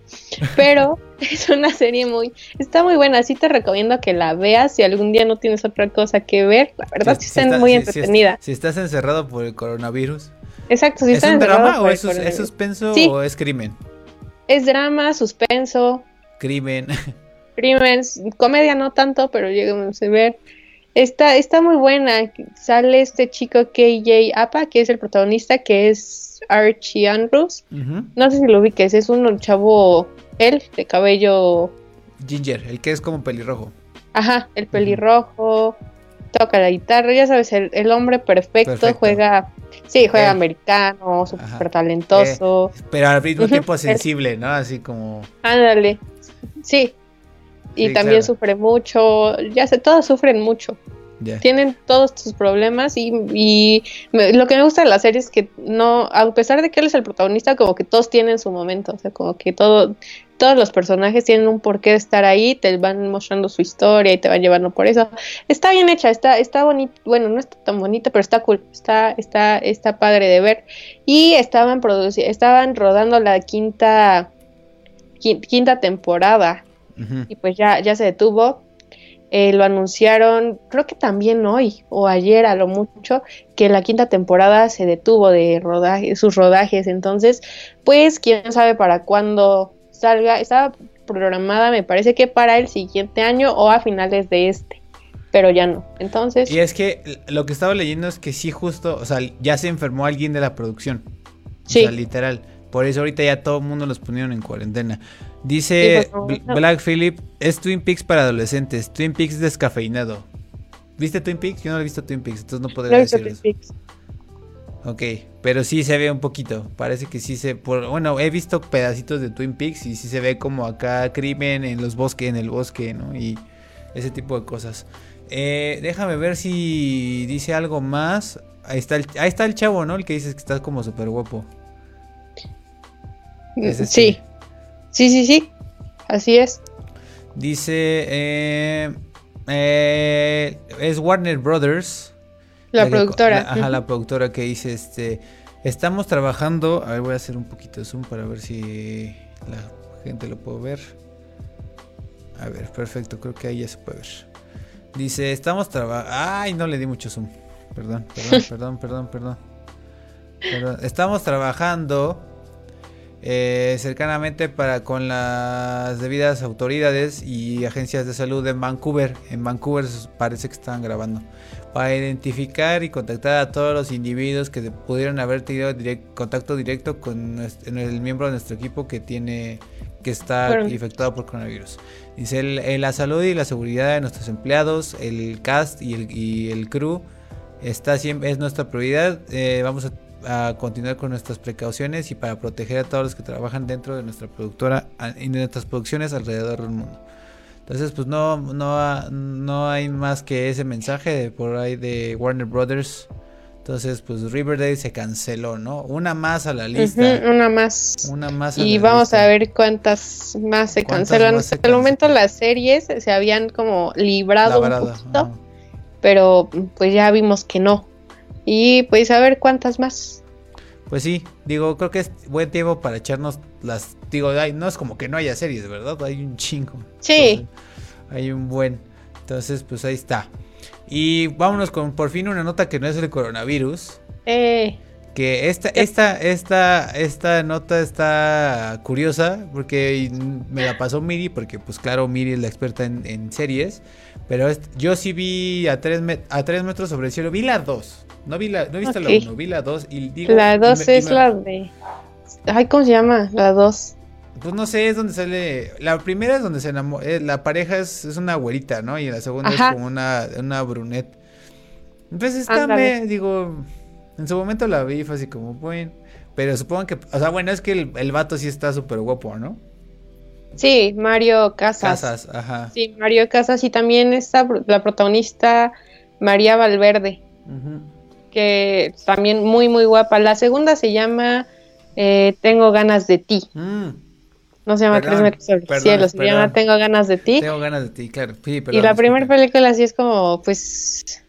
Pero es una serie muy, está muy buena, sí te recomiendo que la veas si algún día no tienes otra cosa que ver. La verdad sí, está, muy entretenida. Si, estás encerrado por el coronavirus. Exacto, si ¿Es un drama o es, suspenso o es crimen? Es drama, suspenso. Crimen. Crimen, comedia no tanto, pero llegamos a ver. Está, está muy buena. Sale este chico KJ Apa, que es el protagonista, que es Archie Andrews. No sé si lo ubiques, es un chavo, él, de cabello... Ginger, el que es como pelirrojo. Ajá, el pelirrojo, toca la guitarra, ya sabes, el, hombre perfecto, juega... Sí, juega americano, súper talentoso. Eh, pero al mismo tiempo sensible, ¿no? Así como... Ándale, sí, y también sufre mucho, ya sé, todos sufren mucho. Tienen todos sus problemas y, lo que me gusta de la serie es que no, a pesar de que él es el protagonista, como que todos tienen su momento, o sea, como que todo, todos los personajes tienen un porqué de estar ahí, te van mostrando su historia y te van llevando por eso. Está bien hecha, está, está bonita, bueno, no está tan bonita, pero está cool, está, está, está padre de ver. Y estaban estaban rodando la quinta, quinta temporada y pues ya, ya se detuvo. Eh, lo anunciaron, creo que también hoy o ayer a lo mucho, que la quinta temporada se detuvo de rodaje, sus rodajes. Entonces, pues quién sabe para cuándo salga. Estaba programada, me parece que para el siguiente año o a finales de este. Pero ya no. Entonces. Y es que lo que estaba leyendo es que sí, justo, o sea, ya se enfermó alguien de la producción. Sí. O sea, literal. Por eso ahorita ya todo el mundo los pusieron en cuarentena. Dice pues, Black Philip, es Twin Peaks para adolescentes, Twin Peaks descafeinado. ¿Viste Twin Peaks? Yo no he visto Twin Peaks, entonces no podría decir eso. Ok, pero sí se ve un poquito. Parece que sí se. bueno, he visto pedacitos de Twin Peaks y sí se ve como acá crimen en los bosques, en el bosque, ¿no? Y ese tipo de cosas. Eh, déjame ver si dice algo más. Ahí está, el, ahí está el chavo, ¿no? El que dices que está como súper guapo. Sí. Sí, sí, sí. Así es. Dice, eh, eh, es Warner Brothers. La, productora. ajá, la productora que dice, este, estamos trabajando, a ver, voy a hacer un poquito de zoom para ver si la gente lo puede ver. A ver, perfecto, creo que ahí ya se puede ver. Dice, estamos trabajando... Ay, no le di mucho zoom. Perdón, perdón, perdón, perdón, perdón. Perdón. Estamos trabajando eh, cercanamente para con las debidas autoridades y agencias de salud en Vancouver. En Vancouver parece que están grabando para identificar y contactar a todos los individuos que pudieron haber tenido contacto directo con el miembro de nuestro equipo que tiene que está infectado por coronavirus. Dice la salud y la seguridad de nuestros empleados, el cast y el, y el crew está siempre es nuestra prioridad. Eh, vamos a a continuar con nuestras precauciones y para proteger a todos los que trabajan dentro de nuestra productora y de nuestras producciones alrededor del mundo. Entonces, pues no, no, no hay más que ese mensaje de por ahí de Warner Brothers. Entonces, pues Riverdale se canceló, ¿no? Una más a la lista. una más. Una más. y vamos a ver cuántas más se cancelan. Hasta el momento las series se habían como librado un poquito, pero pues ya vimos que no. Y pues a ver cuántas más. Pues sí, digo, creo que es buen tiempo para echarnos las, digo, no es como que no haya series, ¿verdad? Hay un chingo. Sí. hay un buen. Entonces, pues ahí está. Y vámonos con por fin una nota que no es el coronavirus. Eh. Que esta, esta, esta, esta nota está curiosa porque me la pasó Miri, porque pues claro, Miri es la experta en, series. Pero yo sí vi a tres, a tres metros sobre el cielo, vi la dos. No vi la, no la vi la dos y digo. La dos es la de. Ay, ¿cómo se llama? La dos. Pues no sé, es donde sale. La primera es donde se enamora. Eh, la pareja es, es, una güerita, ¿no? Y la segunda es como una, una brunette. Entonces está, me, digo. En su momento la vi, fue así como, bueno. Pero supongo que. O sea, bueno, es que el, el vato sí está súper guapo, ¿no? Sí, Mario Casas. Casas, ajá. Sí, Mario Casas y también está la protagonista María Valverde. Que también muy, muy guapa. La segunda se llama eh, Tengo ganas de ti. Mm. No se llama Tres metros sobre el cielo, se llama Tengo ganas de ti. Tengo ganas de ti, claro. Sí, y la primera película sí es como, pues,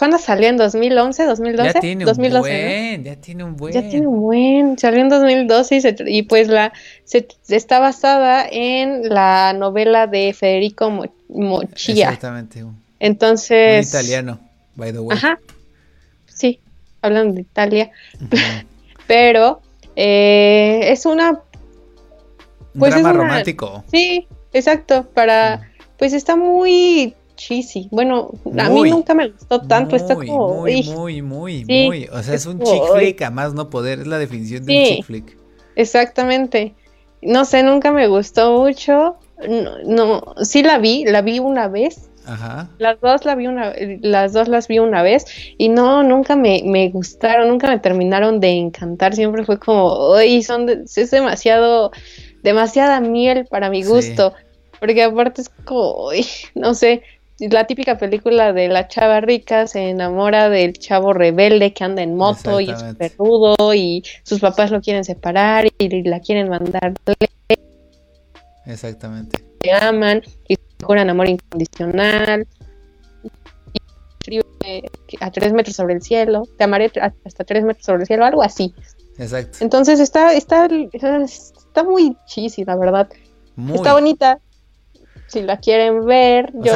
¿Cuándo salió? ¿En 2011? ¿2012? Ya tiene un buen, ya tiene un buen. Ya tiene un buen. Salió en 2012 y, pues la se, está basada en la novela de Federico Mochilla. Exactamente. Entonces. italiano, by the way. Ajá. Sí, hablando de Italia. Pero eh, es una. Pues drama romántico. Sí, exacto. Para. Pues está muy cheesy. Bueno, a mí nunca me gustó tanto. Está como. Muy, muy, muy, muy. O sea, es, un chick flick, a más no poder. Es la definición de un chick flick. Exactamente. No sé, nunca me gustó mucho. No, no, sí la vi, la vi una vez. Ajá. Las dos la vi una, las dos las vi una vez y no, nunca me, me gustaron, nunca me terminaron de encantar. Siempre fue como, uy, son, es demasiado, demasiada miel para mi gusto. Porque aparte es como, uy, no sé, la típica película de la chava rica se enamora del chavo rebelde que anda en moto y es perrudo y sus papás lo quieren separar y la quieren mandar. Exactamente. Se aman y juran amor incondicional. Y a tres metros sobre el cielo, te amaré hasta tres metros sobre el cielo, algo así. Exacto. Entonces está, está, está muy cheesy, la verdad. Está bonita. Si la quieren ver, yo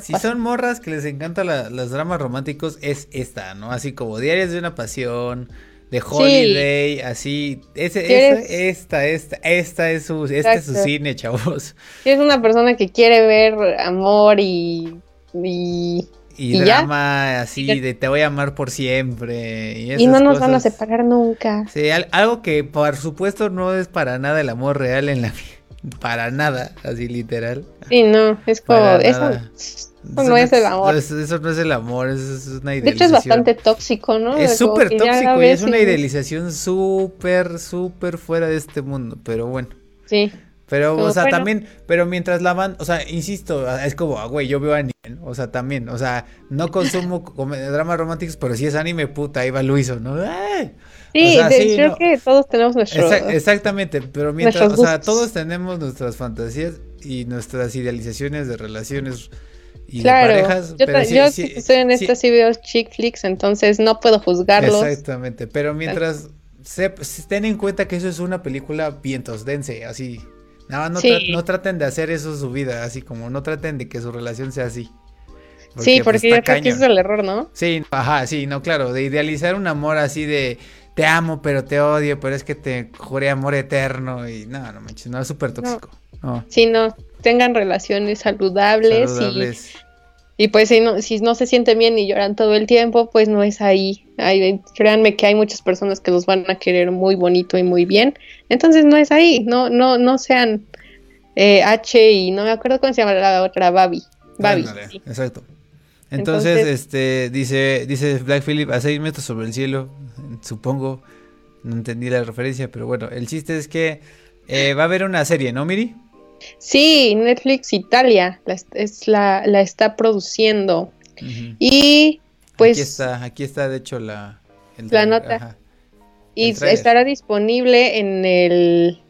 si son morras que les encantan los dramas románticos, es esta, ¿no? Así como Diarios de una Pasión, de Holiday, así. Ese, esta, esta, esta es su, este es su cine, chavos. Si es una persona que quiere ver amor y. y y, drama así de te voy a amar por siempre. Y, y no nos van a separar nunca. Sí, algo que por supuesto no es para nada el amor real en la vida para nada, así literal. Sí, no, es como, eso, no es el amor. Eso, no es el amor, eso es una idealización. De hecho es bastante tóxico, ¿no? Es súper tóxico y es una idealización súper, súper fuera de este mundo, pero bueno. Sí. Pero, o sea, también, pero mientras la van, o sea, insisto, es como, ah, güey, yo veo anime, o sea, también, o sea, no consumo dramas románticos, pero si es anime, puta, ahí va Luiso, ¿no? ¡Ay! Sí, creo que todos tenemos nuestro... exactamente, pero mientras, o sea, todos tenemos nuestras fantasías y nuestras idealizaciones de relaciones y de parejas. Yo, pero yo sí, estoy en estas sí veo chick flicks, entonces no puedo juzgarlos. Exactamente, pero mientras se, ten en cuenta que eso es una película vientos, dense, así. Nada no, no traten de hacer eso su vida, así como no traten de que su relación sea así. sí, porque pues, yo creo que ese es el error, ¿no? Sí, ajá, sí, no, claro, de idealizar un amor así de te amo, pero te odio, pero es que te juré amor eterno y no, no manches, no, es súper tóxico. No. Sí, no, tengan relaciones saludables, Y, y, pues si no, si no se sienten bien y lloran todo el tiempo, pues no es ahí. créanme que hay muchas personas que los van a querer muy bonito y muy bien, entonces no es ahí, no, no, no sean eh, H y no me acuerdo cómo se llama la otra, Babi. Babi. Exacto. Entonces, este, dice, dice Black Phillip, a seis metros sobre el cielo, supongo, no entendí la referencia, pero bueno, el chiste es que eh, va a haber una serie, ¿no, Miri? Sí, Netflix Italia la, es la, la está produciendo. Y pues... Aquí está, aquí está de hecho la... la nota. y estará disponible en el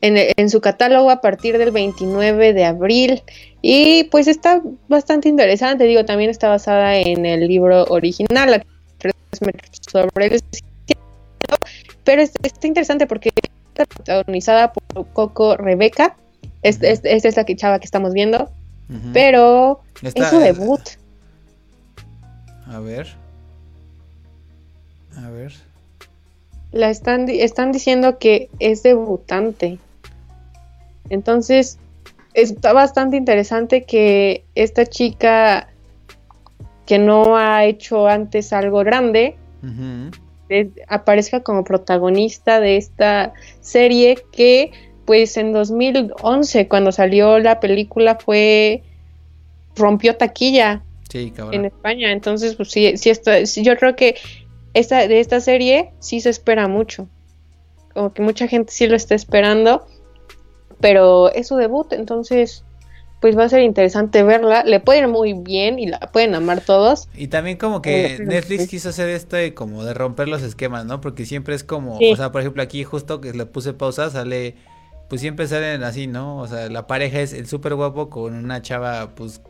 en, su catálogo a partir del 29 de abril. Y pues está bastante interesante, digo, también está basada en el libro original, a metros sobre el pero está interesante porque está protagonizada por Coco Rebeca. Esta es, la que chava que estamos viendo. Pero es su debut. A ver. A ver. La están, están diciendo que es debutante. Entonces, está bastante interesante que esta chica que no ha hecho antes algo grande aparezca como protagonista de esta serie que pues en 2011 cuando salió la película fue rompió taquilla en España entonces pues sí, sí esto, yo creo que esta, de esta serie sí se espera mucho como que mucha gente sí lo está esperando pero es su debut entonces pues va a ser interesante verla. Le puede ir muy bien y la pueden amar todos. Y también como que Netflix quiso hacer esto y como de romper los esquemas, ¿no? Porque siempre es como, o sea, por ejemplo, aquí justo que le puse pausa, sale, pues siempre salen así, ¿no? O sea, la pareja es el súper guapo con una chava, pues,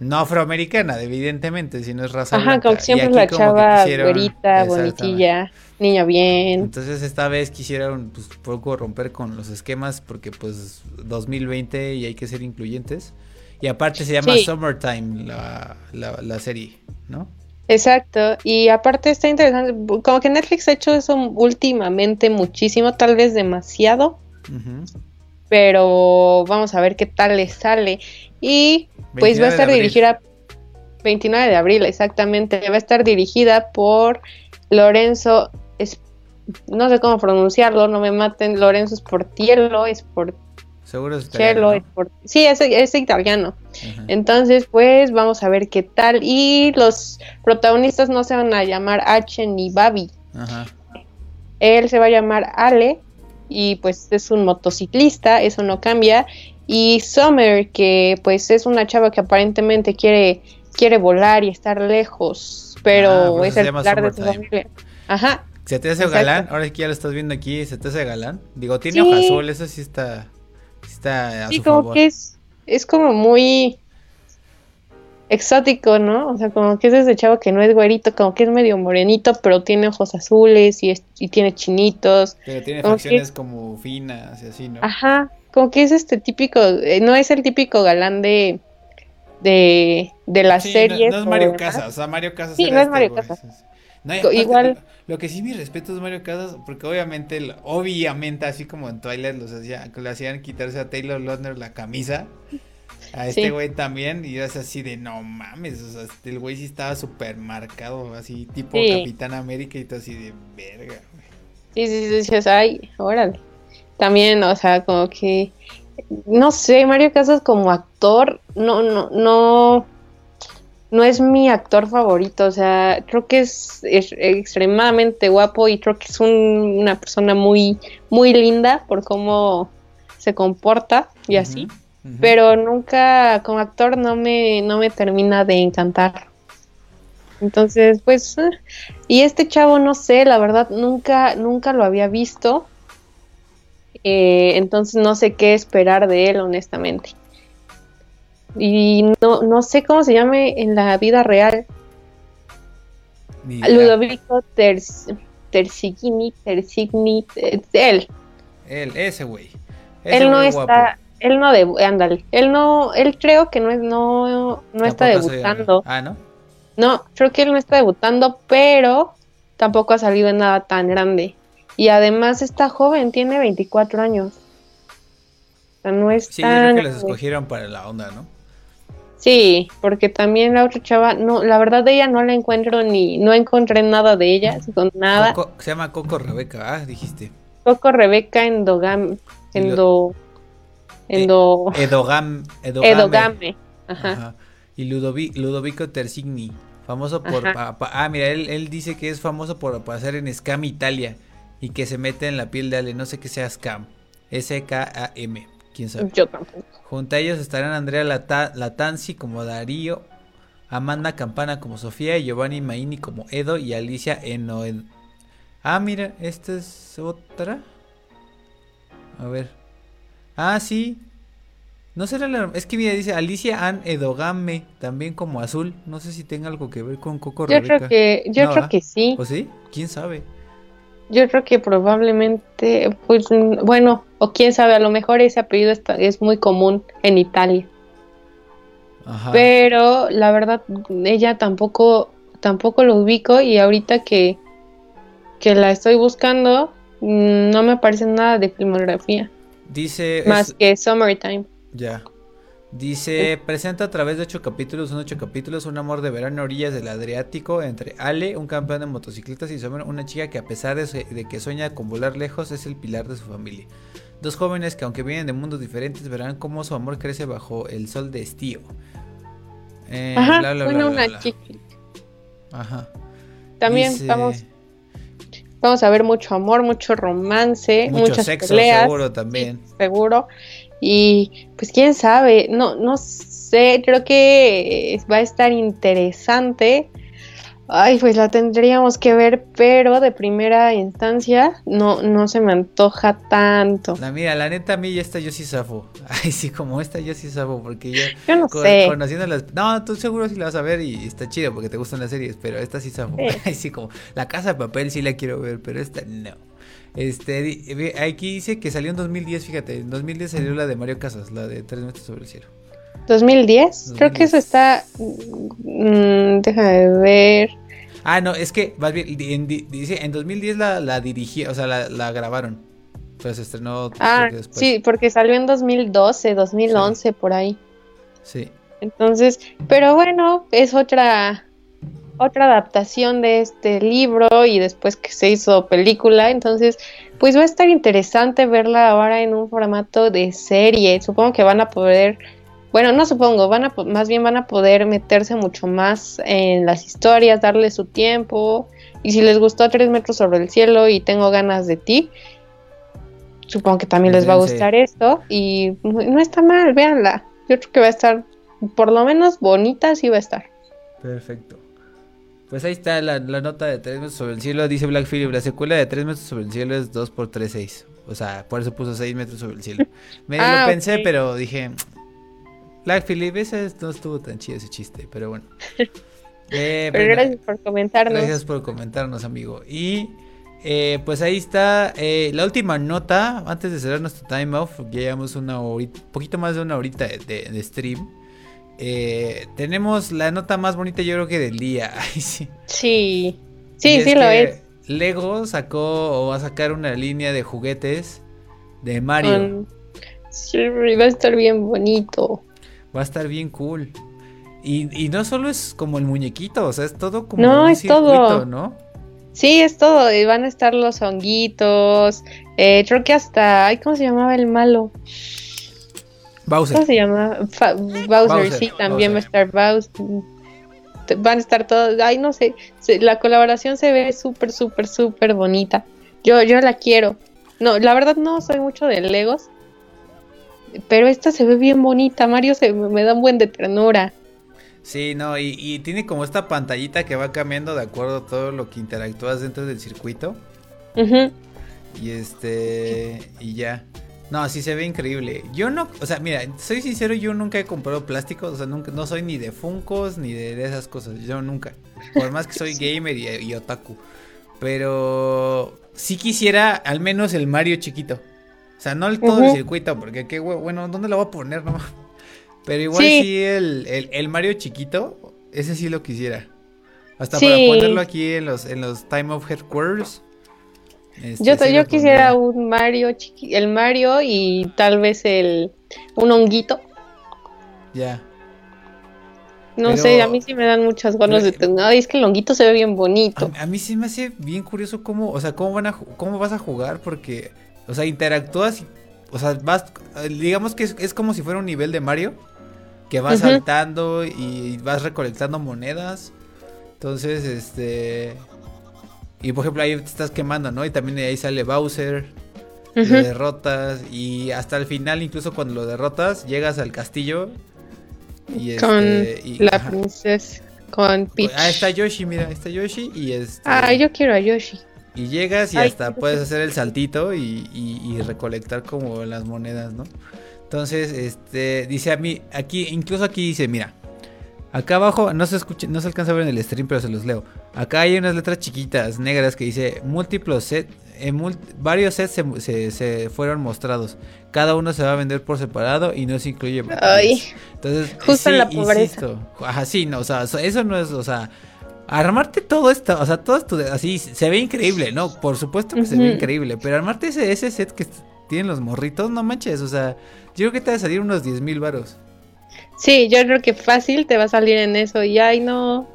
no afroamericana, evidentemente, sino es raza Ajá, como siempre la chava güerita, bonitilla niña bien. Entonces esta vez quisieron pues poco romper con los esquemas porque pues 2020 y hay que ser incluyentes. Y aparte se llama Summertime la, la, serie, ¿no? Exacto, y aparte está interesante, como que Netflix ha hecho eso últimamente muchísimo, tal vez demasiado, pero vamos a ver qué tal le sale. Y pues va a estar dirigida, 29 de abril, exactamente, va a estar dirigida por Lorenzo es, no sé cómo pronunciarlo, no me maten, Lorenzo Sportiello, es por Seguro es italiano. sí, es, italiano. Entonces, pues vamos a ver qué tal. Y los protagonistas no se van a llamar H ni Babi. Él se va a llamar Ale y pues es un motociclista, eso no cambia. Y Summer, que pues es una chava que aparentemente quiere, quiere volar y estar lejos, pero ah, es el pilar de su familia. Ajá. ¿Se te hace galán? Ahora que ya lo estás viendo aquí, ¿se te hace galán? Digo, tiene hoja azul, eso sí está, está a sí, como que es, es como muy exótico, ¿no? O sea, como que es ese chavo que no es güerito, como que es medio morenito, pero tiene ojos azules y, y tiene chinitos. Pero tiene facciones como finas y así, ¿no? Ajá, como que es este típico, eh, no es el típico galán de de, de las series. No, es Mario Casas, o sea, Mario Casas. Sí, no es este Mario Casas. Igual. Lo, que sí mi respeto es Mario Casas, porque obviamente, obviamente, así como en Twilight los hacía, le hacían quitarse a Taylor Lautner la camisa. A este güey también, y es así de no mames, o sea, este, el güey sí estaba súper marcado, así tipo Capitán América y todo así de verga, güey. Sí, sí, sí, sí, ay, órale. También, o sea, como que, no sé, Mario Casas como actor, no, no, no, no es mi actor favorito, o sea, creo que es, extremadamente guapo y creo que es una persona muy, muy linda por cómo se comporta y así, pero nunca como actor no me, no me termina de encantar. Entonces, pues, eh, y este chavo, no sé, la verdad, nunca, nunca lo había visto. Eh, entonces no sé qué esperar de él, honestamente y no, no sé cómo se llame en la vida real. Ludovico Tersigni, Tersigni, él. Él, ese güey. Él no está, él no de, ándale, él no, él creo que no es, no, no está debutando. Ah, ¿no? No, creo que él no está debutando, pero tampoco ha salido en nada tan grande. Y además está joven, tiene 24 años. O sea, no es sí, creo que les escogieron para la onda, ¿no? Sí, porque también la otra chava, no, la verdad de ella no la encuentro ni, no encontré nada de ella, con nada. se llama Coco Rebeca, ah, dijiste. Coco Rebeca Endogam, Endo, Endo, eh, Edogam, Edogame. Ajá. Y Ludovico Tersigni, famoso por, ah, mira, él, él dice que es famoso por pasar en Scam Italia y que se mete en la piel de Ale, no sé qué sea Scam, S-K-A-M. ¿Quién sabe? Yo tampoco. Junto a ellos estarán Andrea Latanzi como Darío, Amanda Campana como Sofía, Giovanni Maini como Edo y Alicia Enoed. Ah, mira, esta es otra. A ver. Ah, sí. No será la. Es que mira, dice Alicia Ann Edogame, también como azul. No sé si tenga algo que ver con Coco Yo creo que, yo creo que sí. ¿O sí? ¿Quién sabe? Yo creo que probablemente, pues, bueno, o quién sabe, a lo mejor ese apellido está, es muy común en Italia. Ajá. Pero la verdad, ella tampoco, tampoco lo ubico y ahorita que, que la estoy buscando, mm, no me aparece nada de filmografía. Dice. Más que Summertime. Ya. Dice, presenta a través de ocho capítulos, son ocho capítulos, un amor de verano a orillas del Adriático entre Ale, un campeón de motocicletas, y Summer, una chica que a pesar de, que sueña con volar lejos, es el pilar de su familia. Dos jóvenes que aunque vienen de mundos diferentes, verán cómo su amor crece bajo el sol de estío. Eh, Ajá, una chica. Ajá. También vamos, vamos a ver mucho amor, mucho romance, mucho muchas sexo, seguro también. seguro. Y pues quién sabe, no, no sé, creo que va a estar interesante. Ay, pues la tendríamos que ver, pero de primera instancia no, no se me antoja tanto. La mira, la neta a mí ya está yo sí zafo. Ay, sí, como esta yo sí zafo, porque yo, yo no sé. conociendo las... No, tú seguro sí la vas a ver y está chido porque te gustan las series, pero esta sí zafo. Ay, sí, como la casa de papel sí la quiero ver, pero esta no. Este, aquí dice que salió en 2010, fíjate, en 2010 salió la de Mario Casas, la de Tres metros sobre el cielo. ¿2010? Creo que eso está... Mm, déjame ver. Ah, no, es que, más bien, dice, en 2010 la, la dirigí, o sea, la, la grabaron. Pero se estrenó ah, Sí, porque salió en 2012, 2011, por ahí. Sí. Entonces, pero bueno, es otra otra adaptación de este libro y después que se hizo película, entonces pues va a estar interesante verla ahora en un formato de serie. Supongo que van a poder, bueno, no supongo, van a más bien van a poder meterse mucho más en las historias, darle su tiempo. Y si les gustó Tres metros sobre el cielo y tengo ganas de ti, supongo que también les va a gustar esto y no está mal, véanla. Yo creo que va a estar por lo menos bonita, sí va a estar. Perfecto. Pues ahí está la, nota de 3 metros sobre el cielo. Dice Black Phillip, la secuela de 3 metros sobre el cielo es 2 x 3 6. O sea, por eso puso 6 metros sobre el cielo. Me lo ah, pensé, pero dije... Black Phillip, ese no estuvo tan chido ese chiste, pero bueno. Eh, pero gracias por comentarnos. Gracias por comentarnos, amigo. Y eh, pues ahí está eh, la última nota. Antes de cerrar nuestro time off, ya llevamos una horita, poquito más de una horita de, de stream. Eh, tenemos la nota más bonita yo creo que del día. sí. Sí, sí, sí lo es. Lego sacó o va a sacar una línea de juguetes de Mario. Sí, va a estar bien bonito. Va a estar bien cool. Y, no solo es como el muñequito, o sea, es todo como no, es todo. ¿no? Sí, es todo. Y van a estar los honguitos. Eh, creo que hasta. Ay, ¿Cómo se llamaba el malo? Bowser. ¿Cómo se llama? Bowser, sí, también va a estar Bowser. Van a estar todos, ay, no sé, la colaboración se ve súper, súper, súper bonita. Yo, yo la quiero. No, la verdad no soy mucho de Legos, pero esta se ve bien bonita. Mario se me da un buen de ternura. Sí, no, y, y, tiene como esta pantallita que va cambiando de acuerdo a todo lo que interactúas dentro del circuito. Y este, y ya. No, sí se ve increíble. Yo no, o sea, mira, soy sincero, yo nunca he comprado plásticos, o sea, nunca, no soy ni de Funcos ni de, esas cosas, yo nunca. Por más que soy gamer y, otaku. Pero sí quisiera al menos el Mario chiquito. O sea, no el, todo el circuito, porque qué bueno, ¿dónde lo voy a poner? No? Pero igual sí, el, el, Mario chiquito, ese sí lo quisiera. Hasta para ponerlo aquí en los, en los Time of Headquarters. Este, yo, yo quisiera un Mario, chiqui el Mario y tal vez el un honguito. Ya. No sé, a mí sí me dan muchas ganas de tener. Ay, es que el honguito se ve bien bonito. A, mí sí me hace bien curioso cómo, o sea, cómo van a cómo vas a jugar porque, o sea, interactúas y, o sea, vas, digamos que es, como si fuera un nivel de Mario que vas saltando y vas recolectando monedas. Entonces, este, y por ejemplo, ahí te estás quemando, ¿no? Y también ahí sale Bowser. Lo derrotas. Y hasta el final, incluso cuando lo derrotas, llegas al castillo. Y con este, la princesa. Con Peach. Ah, está Yoshi, mira, está Yoshi. Y este. Ah, yo quiero a Yoshi. Y llegas y hasta puedes hacer el saltito y, y, recolectar como las monedas, ¿no? Entonces, este, dice a mí, aquí, incluso aquí dice, mira, acá abajo, no se escucha, no se alcanza a ver en el stream, pero se los leo. Acá hay unas letras chiquitas, negras, que dice múltiplos set. En varios sets se, se, fueron mostrados. Cada uno se va a vender por separado y no se incluye. Ay. Entonces, justo en la pobreza. Ajá, sí, no, o sea, eso no es, o sea, armarte todo esto, o sea, todo esto así se ve increíble, ¿no? Por supuesto que se ve increíble, pero armarte ese, ese set que tienen los morritos, no manches, o sea, yo creo que te va a salir unos 10 mil varos. Sí, yo creo que fácil te va a salir en eso y ay no.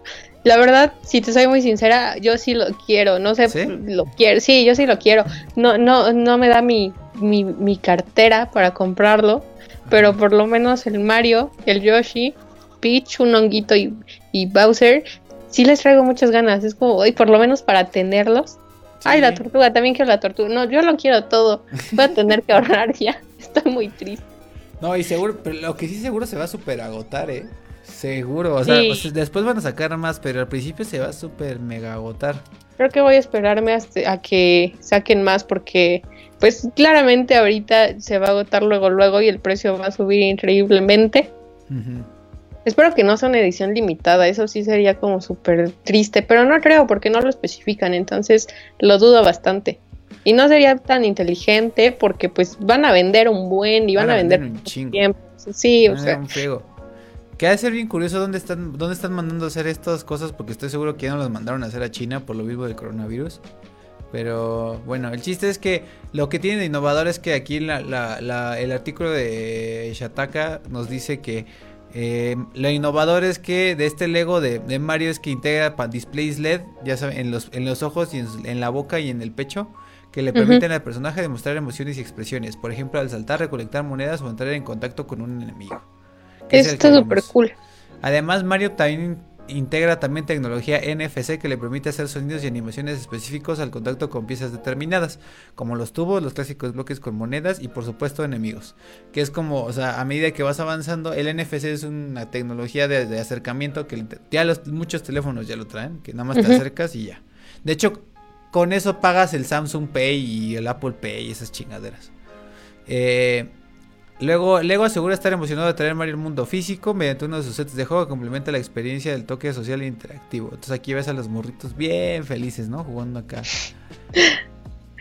La verdad, si te soy muy sincera, yo sí lo quiero, no sé, lo quiero, sí, yo sí lo quiero. No, no, no me da mi, mi, mi cartera para comprarlo, pero por lo menos el Mario, el Yoshi, Peach, un honguito y, y Bowser, sí les traigo muchas ganas. Es como, hoy por lo menos para tenerlos. Ay, la tortuga, también quiero la tortuga. No, yo lo quiero todo. Voy a tener que ahorrar ya. Estoy muy triste. No, y seguro, pero lo que sí seguro se va a super agotar, ¿eh? Seguro, o, sea, después van a sacar más, pero al principio se va a super mega agotar. Creo que voy a esperarme hasta a que saquen más porque, pues claramente ahorita se va a agotar luego, luego y el precio va a subir increíblemente. Espero que no sea una edición limitada, eso sí sería como súper triste, pero no creo porque no lo especifican, entonces lo dudo bastante. Y no sería tan inteligente porque pues van a vender un buen y van, a vender, un chingo. Tiempo. Sí, o sea. Que ha de ser bien curioso dónde están, dónde están mandando a hacer estas cosas porque estoy seguro que ya no las mandaron a hacer a China por lo mismo del coronavirus. Pero bueno, el chiste es que lo que tiene de innovador es que aquí la, la, el artículo de Shataka nos dice que eh, lo innovador es que de este Lego de, Mario es que integra displays LED, ya saben, en los, en los ojos y en, la boca y en el pecho, que le permiten al personaje demostrar emociones y expresiones. Por ejemplo, al saltar, recolectar monedas o entrar en contacto con un enemigo. Esto está súper cool. Además, Mario también integra también tecnología NFC que le permite hacer sonidos y animaciones específicos al contacto con piezas determinadas, como los tubos, los clásicos bloques con monedas y por supuesto enemigos. Que es como, o sea, a medida que vas avanzando, el NFC es una tecnología de, acercamiento que ya los, muchos teléfonos ya lo traen, que nada más te acercas y ya. De hecho, con eso pagas el Samsung Pay y el Apple Pay y esas chingaderas. Eh, Luego, Lego asegura estar emocionado de traer Mario al mundo físico mediante uno de sus sets de juego que complementa la experiencia del toque social e interactivo. Entonces aquí ves a los morritos bien felices, ¿no? Jugando acá.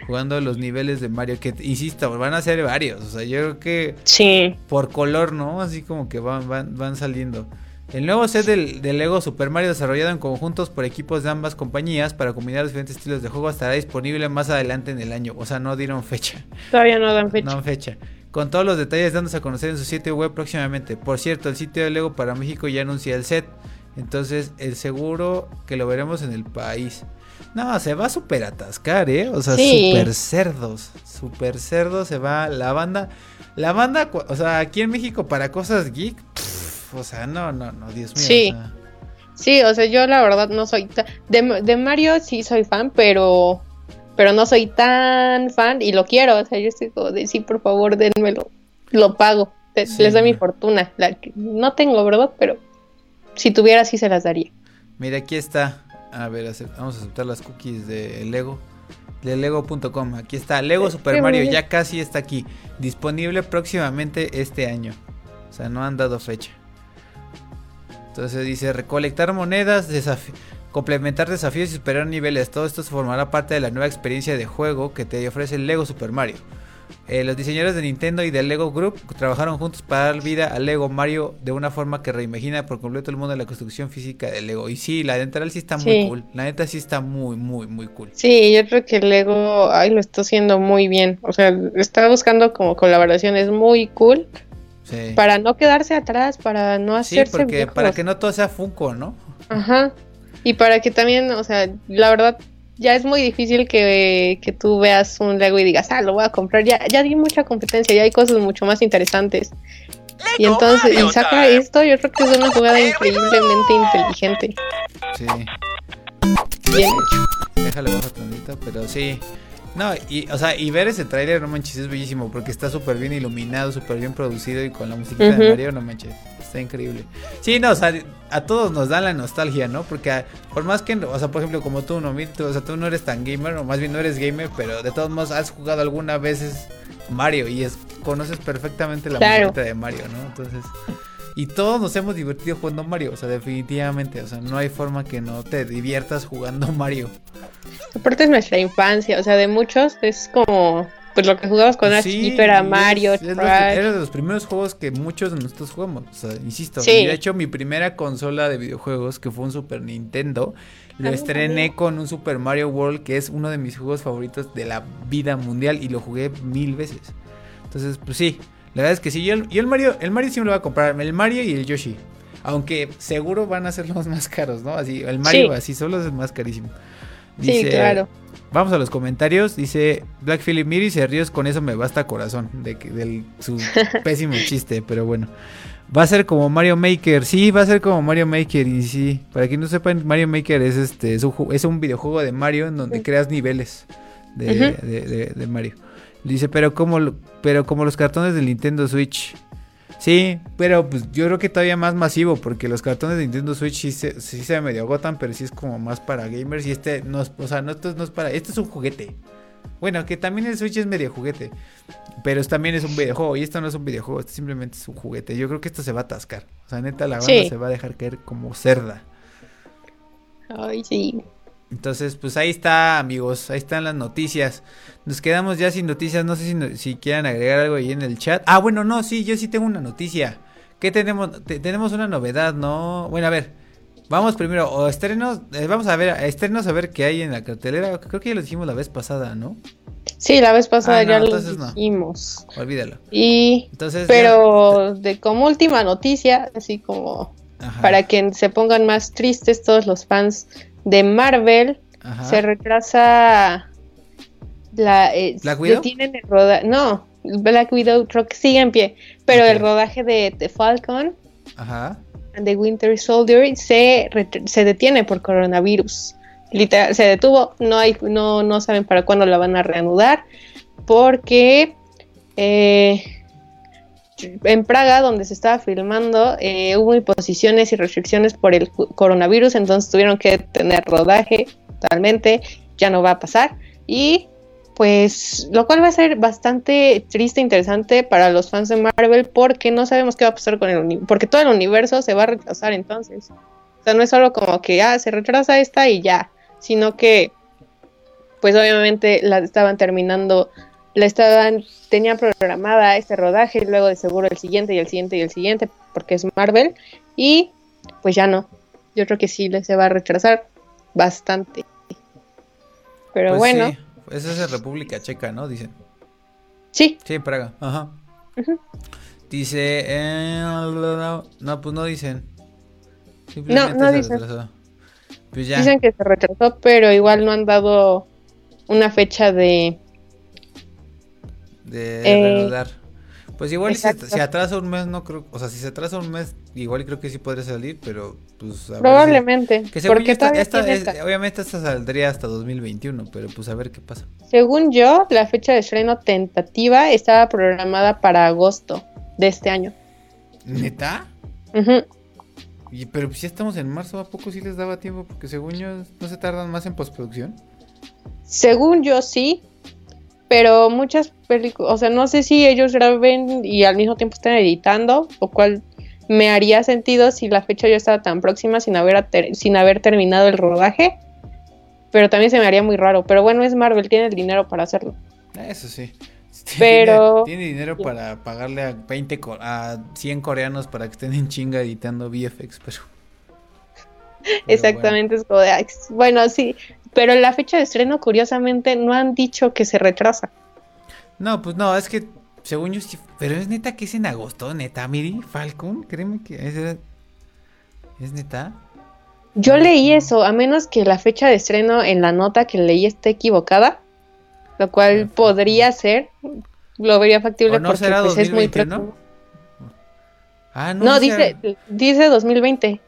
Jugando los niveles de Mario que, insisto, van a ser varios. O sea, yo creo que... Sí. Por color, ¿no? Así como que van, van, van saliendo. El nuevo set del, Lego Super Mario desarrollado en conjuntos por equipos de ambas compañías para combinar los diferentes estilos de juego estará disponible más adelante en el año. O sea, no dieron fecha. Todavía no dan fecha. No dan fecha con todos los detalles dándose a conocer en su sitio web próximamente. Por cierto, el sitio de Lego para México ya anuncia el set, entonces el seguro que lo veremos en el país. No, se va a super atascar, ¿eh? O sea, super cerdos, super cerdos se va la banda. La banda, o sea, aquí en México para cosas geek, o sea, no, no, no, Dios mío. Sí. Sí, o sea, yo la verdad no soy... De, de Mario sí soy fan, pero pero no soy tan fan y lo quiero, o sea, yo estoy como de sí, por favor, denmelo, lo pago, les doy mi fortuna, la que no tengo, ¿verdad? Pero si tuviera sí se las daría. Mira, aquí está, a ver, vamos a aceptar las cookies de Lego, de lego.com, aquí está, Lego Super Mario, ya casi está aquí, disponible próximamente este año, o sea, no han dado fecha. Entonces dice recolectar monedas, desafío complementar desafíos y superar niveles. Todo esto formará parte de la nueva experiencia de juego que te ofrece el Lego Super Mario. Eh, los diseñadores de Nintendo y del Lego Group trabajaron juntos para dar vida al Lego Mario de una forma que reimagina por completo el mundo de la construcción física del Lego. Y sí, la dental sí está muy cool. La neta sí está muy, muy, muy cool. Sí, yo creo que el Lego ay, lo está haciendo muy bien. O sea, está buscando como colaboraciones muy cool. Para no quedarse atrás, para no hacerse. Sí, porque para que no todo sea Funko, ¿no? Ajá. Y para que también, o sea, la verdad, ya es muy difícil que, que tú veas un Lego y digas, ah, lo voy a comprar. Ya, ya hay mucha competencia, ya hay cosas mucho más interesantes. y entonces, y saca esto, yo creo que es una jugada increíblemente inteligente. Sí. Bien hecho. Déjale bajar tantito, pero sí. No, y, o sea, y ver ese tráiler, no manches, es bellísimo porque está súper bien iluminado, súper bien producido y con la música de Mario, no manches está increíble. Sí, no, o sea, a todos nos da la nostalgia, ¿no? Porque por más que, o sea, por ejemplo, como tú, no, tú, o sea, tú no eres tan gamer, o más bien no eres gamer, pero de todos modos has jugado alguna vez Mario y es, conoces perfectamente la música de Mario, ¿no? Entonces, Y todos nos hemos divertido jugando Mario, o sea, definitivamente, o sea, no hay forma que no te diviertas jugando Mario. Aparte es nuestra infancia, o sea, de muchos es como pues lo que jugabas cuando sí, era Mario, era de los primeros juegos que muchos de nosotros jugamos, o sea, insisto, de hecho mi primera consola de videojuegos que fue un Super Nintendo, lo estrené con un Super Mario World que es uno de mis juegos favoritos de la vida mundial y lo jugué mil veces. Entonces, pues sí, la verdad es que sí, yo, el Mario, el Mario sí me lo voy a comprar, el Mario y el Yoshi. Aunque seguro van a ser los más caros, ¿no? Así, el Mario así solo es el más carísimo. sí, claro. Vamos a los comentarios. Dice Black Philip Miri se ríos con eso me basta corazón. De, de su pésimo chiste, pero bueno. Va a ser como Mario Maker. Sí, va a ser como Mario Maker. Y sí, para quien no sepan, Mario Maker es este es un, videojuego de Mario en donde creas niveles de, de, Mario. Dice, pero como, pero como los cartones del Nintendo Switch. Sí, pero pues yo creo que todavía más masivo, porque los cartones de Nintendo Switch sí se, sí se medio agotan, pero sí es como más para gamers. Y este no es, o sea, no, esto no es para. Este es un juguete. Bueno, que también el Switch es medio juguete. Pero también es un videojuego. Y esto no es un videojuego, esto simplemente es un juguete. Yo creo que esto se va a atascar. O sea, neta, la banda se va a dejar caer como cerda. Ay, sí. Entonces, pues ahí está, amigos. Ahí están las noticias. Nos quedamos ya sin noticias. No sé si, si quieran agregar algo ahí en el chat. Ah, bueno, no, sí, yo sí tengo una noticia. ¿Qué tenemos? tenemos una novedad, ¿no? Bueno, a ver. Vamos primero, o estrenos, eh, vamos a ver, estrenos a ver qué hay en la cartelera. Creo que ya lo dijimos la vez pasada, ¿no? Sí, la vez pasada ah, ya lo dijimos. Olvídalo. Y, entonces, pero de como última noticia, así como para que se pongan más tristes todos los fans de Marvel se retrasa la eh, Black Widow el rodaje no Black Widow creo que sigue en pie pero el rodaje de, The Falcon Ajá. de Winter Soldier se, se detiene por coronavirus. Literal se detuvo no hay no no saben para cuándo la van a reanudar porque eh, en Praga, donde se estaba filmando, eh, hubo imposiciones y restricciones por el coronavirus, entonces tuvieron que tener rodaje totalmente, ya no va a pasar. Y pues lo cual va a ser bastante triste e interesante para los fans de Marvel porque no sabemos qué va a pasar con el universo, porque todo el universo se va a retrasar entonces. O sea, no es solo como que, ah, se retrasa esta y ya, sino que pues obviamente la estaban terminando la estaban, tenían programada este rodaje, y luego de seguro el siguiente y el siguiente y el siguiente, porque es Marvel, y pues ya no. Yo creo que sí se va a retrasar bastante. Pero pues bueno. Sí. Esa es República Checa, ¿no? Dicen. Sí. Sí, Praga. Ajá. Dice. Eh, no, pues no dicen. No, no dicen. Pues dicen que se retrasó, pero igual no han dado una fecha de de eh, Pues igual si se, atrasa un mes, no creo, o sea, si se atrasa un mes, igual creo que sí podría salir, pero pues Probablemente, porque esta, obviamente esta saldría hasta 2021, pero pues a ver qué pasa. Según yo, la fecha de estreno tentativa estaba programada para agosto de este año. ¿Neta? y, pero si estamos en marzo, ¿a poco sí les daba tiempo? Porque según yo, ¿no se tardan más en postproducción? Según yo sí, pero muchas películas, o sea, no sé si ellos graben y al mismo tiempo estén editando, o cual me haría sentido si la fecha ya estaba tan próxima sin haber, sin haber terminado el rodaje, pero también se me haría muy raro. Pero bueno, es Marvel, tiene el dinero para hacerlo. Eso sí. Pero... Tiene, dinero para pagarle a 20, a 100 coreanos para que estén en chinga editando VFX, pero... Exactamente, es como de, bueno, sí, pero la fecha de estreno, curiosamente, no han dicho que se retrasa. No, pues no, es que según yo Pero es neta que es en agosto, neta, Miri, Falcon, créeme que es, es neta. Yo leí eso, a menos que la fecha de estreno en la nota que leí esté equivocada, lo cual podría ser, lo vería factible no porque pues, es muy pronto. Ah, no, no dice, dice 2020.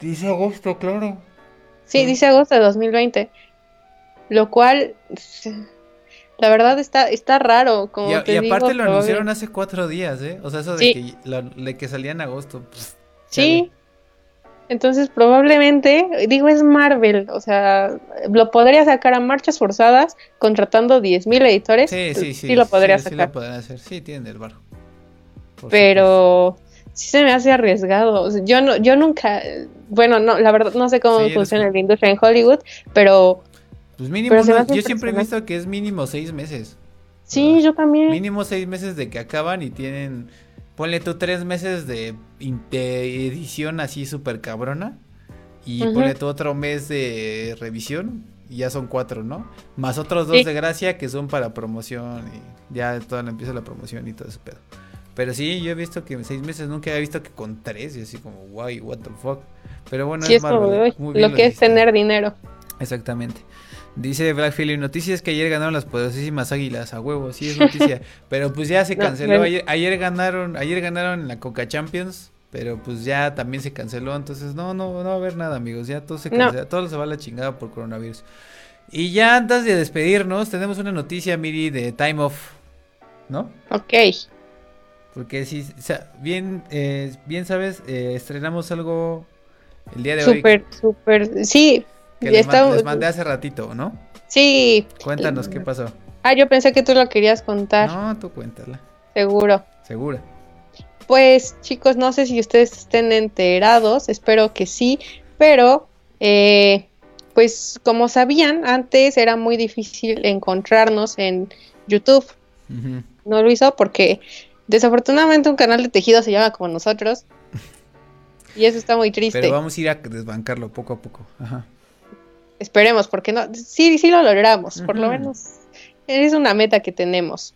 Dice agosto, claro. Sí, dice agosto de 2020. Lo cual, la verdad está, está raro. Como y, aparte lo anunciaron hace cuatro días, ¿eh? O sea, eso de, que, que salía en agosto. sí. Entonces probablemente, digo, es Marvel, o sea, lo podría sacar a marchas forzadas contratando 10.000 editores. Sí, sí, sí. Sí lo podría sí, sacar. Sí lo podría hacer, sí, tiene el barro. Pero sí se me hace arriesgado. yo no, yo nunca, bueno, no, la verdad no sé cómo funciona la industria en Hollywood, pero pues mínimo, yo siempre he visto que es mínimo seis meses. Sí, yo también. Mínimo seis meses de que acaban y tienen, ponle tú tres meses de, edición así súper cabrona y ponle tú otro mes de revisión y ya son cuatro, ¿no? Más otros dos de gracia que son para promoción y ya toda empieza la promoción y todo ese pedo. Pero sí, yo he visto que en seis meses nunca había visto que con tres y así como, guay, what the fuck. Pero bueno, es, lo que es tener dinero. Exactamente. Dice Black Philly, noticias que ayer ganaron las poderosísimas águilas, a huevo, sí es noticia. pero pues ya se canceló, ayer, ganaron, ayer ganaron en la Coca Champions, pero pues ya también se canceló, entonces no, no, no va a haber nada amigos, ya todo se cancela, todo se va a la chingada por coronavirus. Y ya antes de despedirnos, tenemos una noticia, Miri, de Time Off, ¿no? Ok. Porque si, o sea, bien, eh, bien sabes, eh, estrenamos algo el día de hoy. Súper, súper, sí. Que les, les, mandé hace ratito, ¿no? Sí. Cuéntanos qué pasó. Ah, yo pensé que tú lo querías contar. No, tú cuéntala. Seguro. Segura. Pues chicos, no sé si ustedes estén enterados, espero que sí, pero eh, pues como sabían, antes era muy difícil encontrarnos en YouTube. No lo hizo porque desafortunadamente un canal de tejido se llama como nosotros. Y eso está muy triste. Pero vamos a ir a desbancarlo poco a poco. Ajá. Esperemos, porque no, sí, sí lo logramos, por lo menos es una meta que tenemos.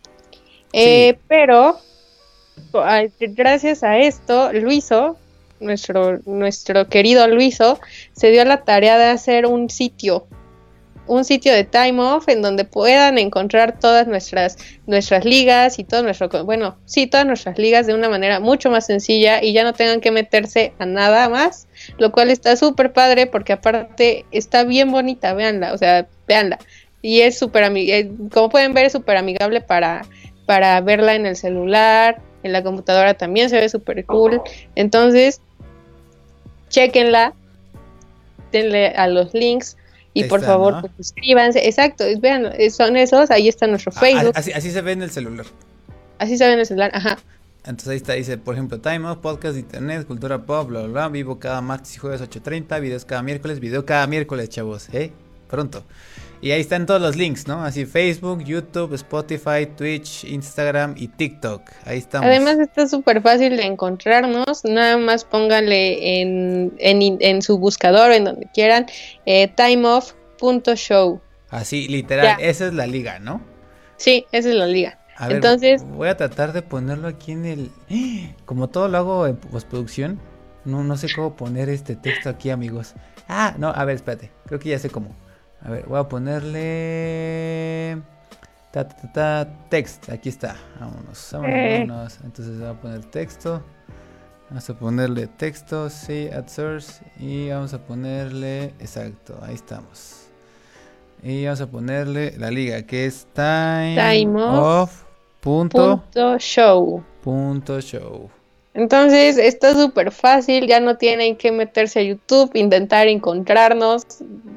Eh, pero gracias a esto, Luiso, nuestro, nuestro querido Luiso, se dio la tarea de hacer un sitio un sitio de time off en donde puedan encontrar todas nuestras nuestras ligas y todo nuestro bueno sí todas nuestras ligas de una manera mucho más sencilla y ya no tengan que meterse a nada más lo cual está súper padre porque aparte está bien bonita véanla o sea véanla. Y es súper eh, como pueden ver es súper amigable para para verla en el celular en la computadora también se ve súper cool. Entonces chequenla denle a los links y por favor, pues, suscríbanse. Exacto, vean, son esos, ahí está nuestro ah, Facebook. así, así se ve en el celular. Así se ve en el celular, ajá. Entonces ahí está, dice, por ejemplo, Time Off, podcast de internet, cultura pop, bla, bla, bla, vivo cada martes y jueves 8.30, videos cada miércoles, video cada miércoles, chavos, ¿eh? Pronto. Y ahí están todos los links, ¿no? Así Facebook, YouTube, Spotify, Twitch, Instagram y TikTok. Ahí estamos. Además está súper fácil de encontrarnos. Nada más pónganle en, en, su buscador, en donde quieran, eh, timeoff.show. Así, literal, esa es la liga, ¿no? Sí, esa es la liga. Entonces, voy a tratar de ponerlo aquí en el... Como todo lo hago en postproducción, no, no sé cómo poner este texto aquí, amigos. Ah, no, a ver, espérate. Creo que ya sé cómo. A ver, voy a ponerle. Ta, ta, ta, text. Aquí está. Vámonos, vámonos, Entonces voy a poner texto. Vamos a ponerle texto, sí, at source. Y vamos a ponerle. Exacto, ahí estamos. Y vamos a ponerle la liga que es time, of, punto, punto show. Punto show. Entonces está súper fácil, ya no tienen que meterse a YouTube, intentar encontrarnos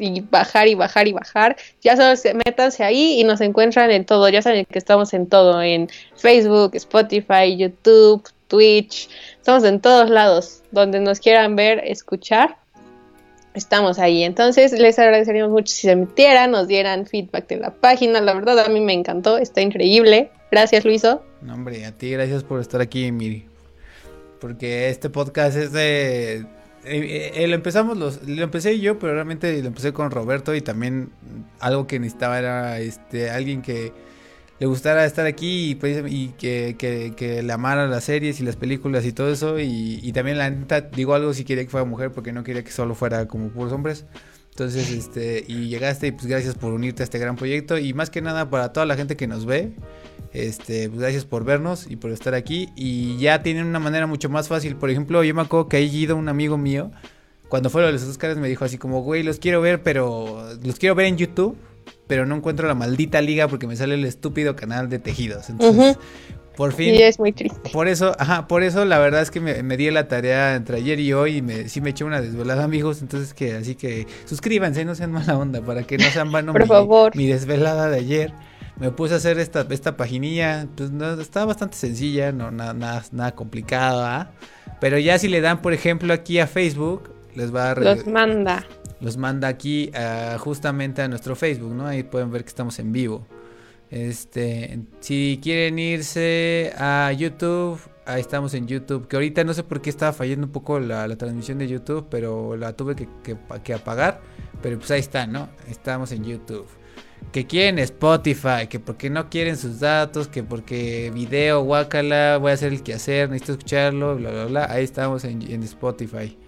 y bajar y bajar y bajar. Ya solo se, métanse ahí y nos encuentran en todo. Ya saben que estamos en todo, en Facebook, Spotify, YouTube, Twitch. Estamos en todos lados, donde nos quieran ver, escuchar. Estamos ahí. Entonces les agradeceríamos mucho si se metieran, nos dieran feedback de la página. La verdad a mí me encantó, está increíble. Gracias Luiso. No, hombre, a ti gracias por estar aquí, Miri. Porque este podcast es de... Eh, eh, lo empezamos los, lo empecé yo, pero realmente lo empecé con Roberto y también algo que necesitaba era este alguien que le gustara estar aquí y, pues, y que, que, le amara las series y las películas y todo eso. Y, y, también la neta, digo algo si quería que fuera mujer porque no quería que solo fuera como puros hombres. Entonces, este, y llegaste y pues gracias por unirte a este gran proyecto. Y más que nada para toda la gente que nos ve. Este, pues gracias por vernos y por estar aquí. Y ya tienen una manera mucho más fácil. Por ejemplo, yo me acuerdo que ahí ido un amigo mío. Cuando fueron los Oscars me dijo así como, güey, los quiero ver, pero los quiero ver en YouTube. Pero no encuentro la maldita liga porque me sale el estúpido canal de tejidos. Entonces, por fin. Y es muy triste. Por eso, ajá, por eso la verdad es que me, di la tarea entre ayer y hoy y me, sí me eché una desvelada, amigos. Entonces que, así que suscríbanse, no sean mala onda, para que no sean vano por mi, favor. mi desvelada de ayer. Me puse a hacer esta, esta paginilla, pues está bastante sencilla, no nada, nada, nada complicado, ¿ah? Pero ya si le dan, por ejemplo, aquí a Facebook, les va a... Los manda. Los manda aquí justamente a nuestro Facebook, ¿no? Ahí pueden ver que estamos en vivo. Este, si quieren irse a YouTube, ahí estamos en YouTube. Que ahorita no sé por qué estaba fallando un poco la, transmisión de YouTube, pero la tuve que, que, apagar. Pero pues ahí está, ¿no? Estamos en YouTube. Que quieren Spotify, que porque no quieren sus datos, que porque video, guacala, voy a hacer el que hacer, necesito escucharlo, bla, bla, bla. Ahí estamos en, en Spotify.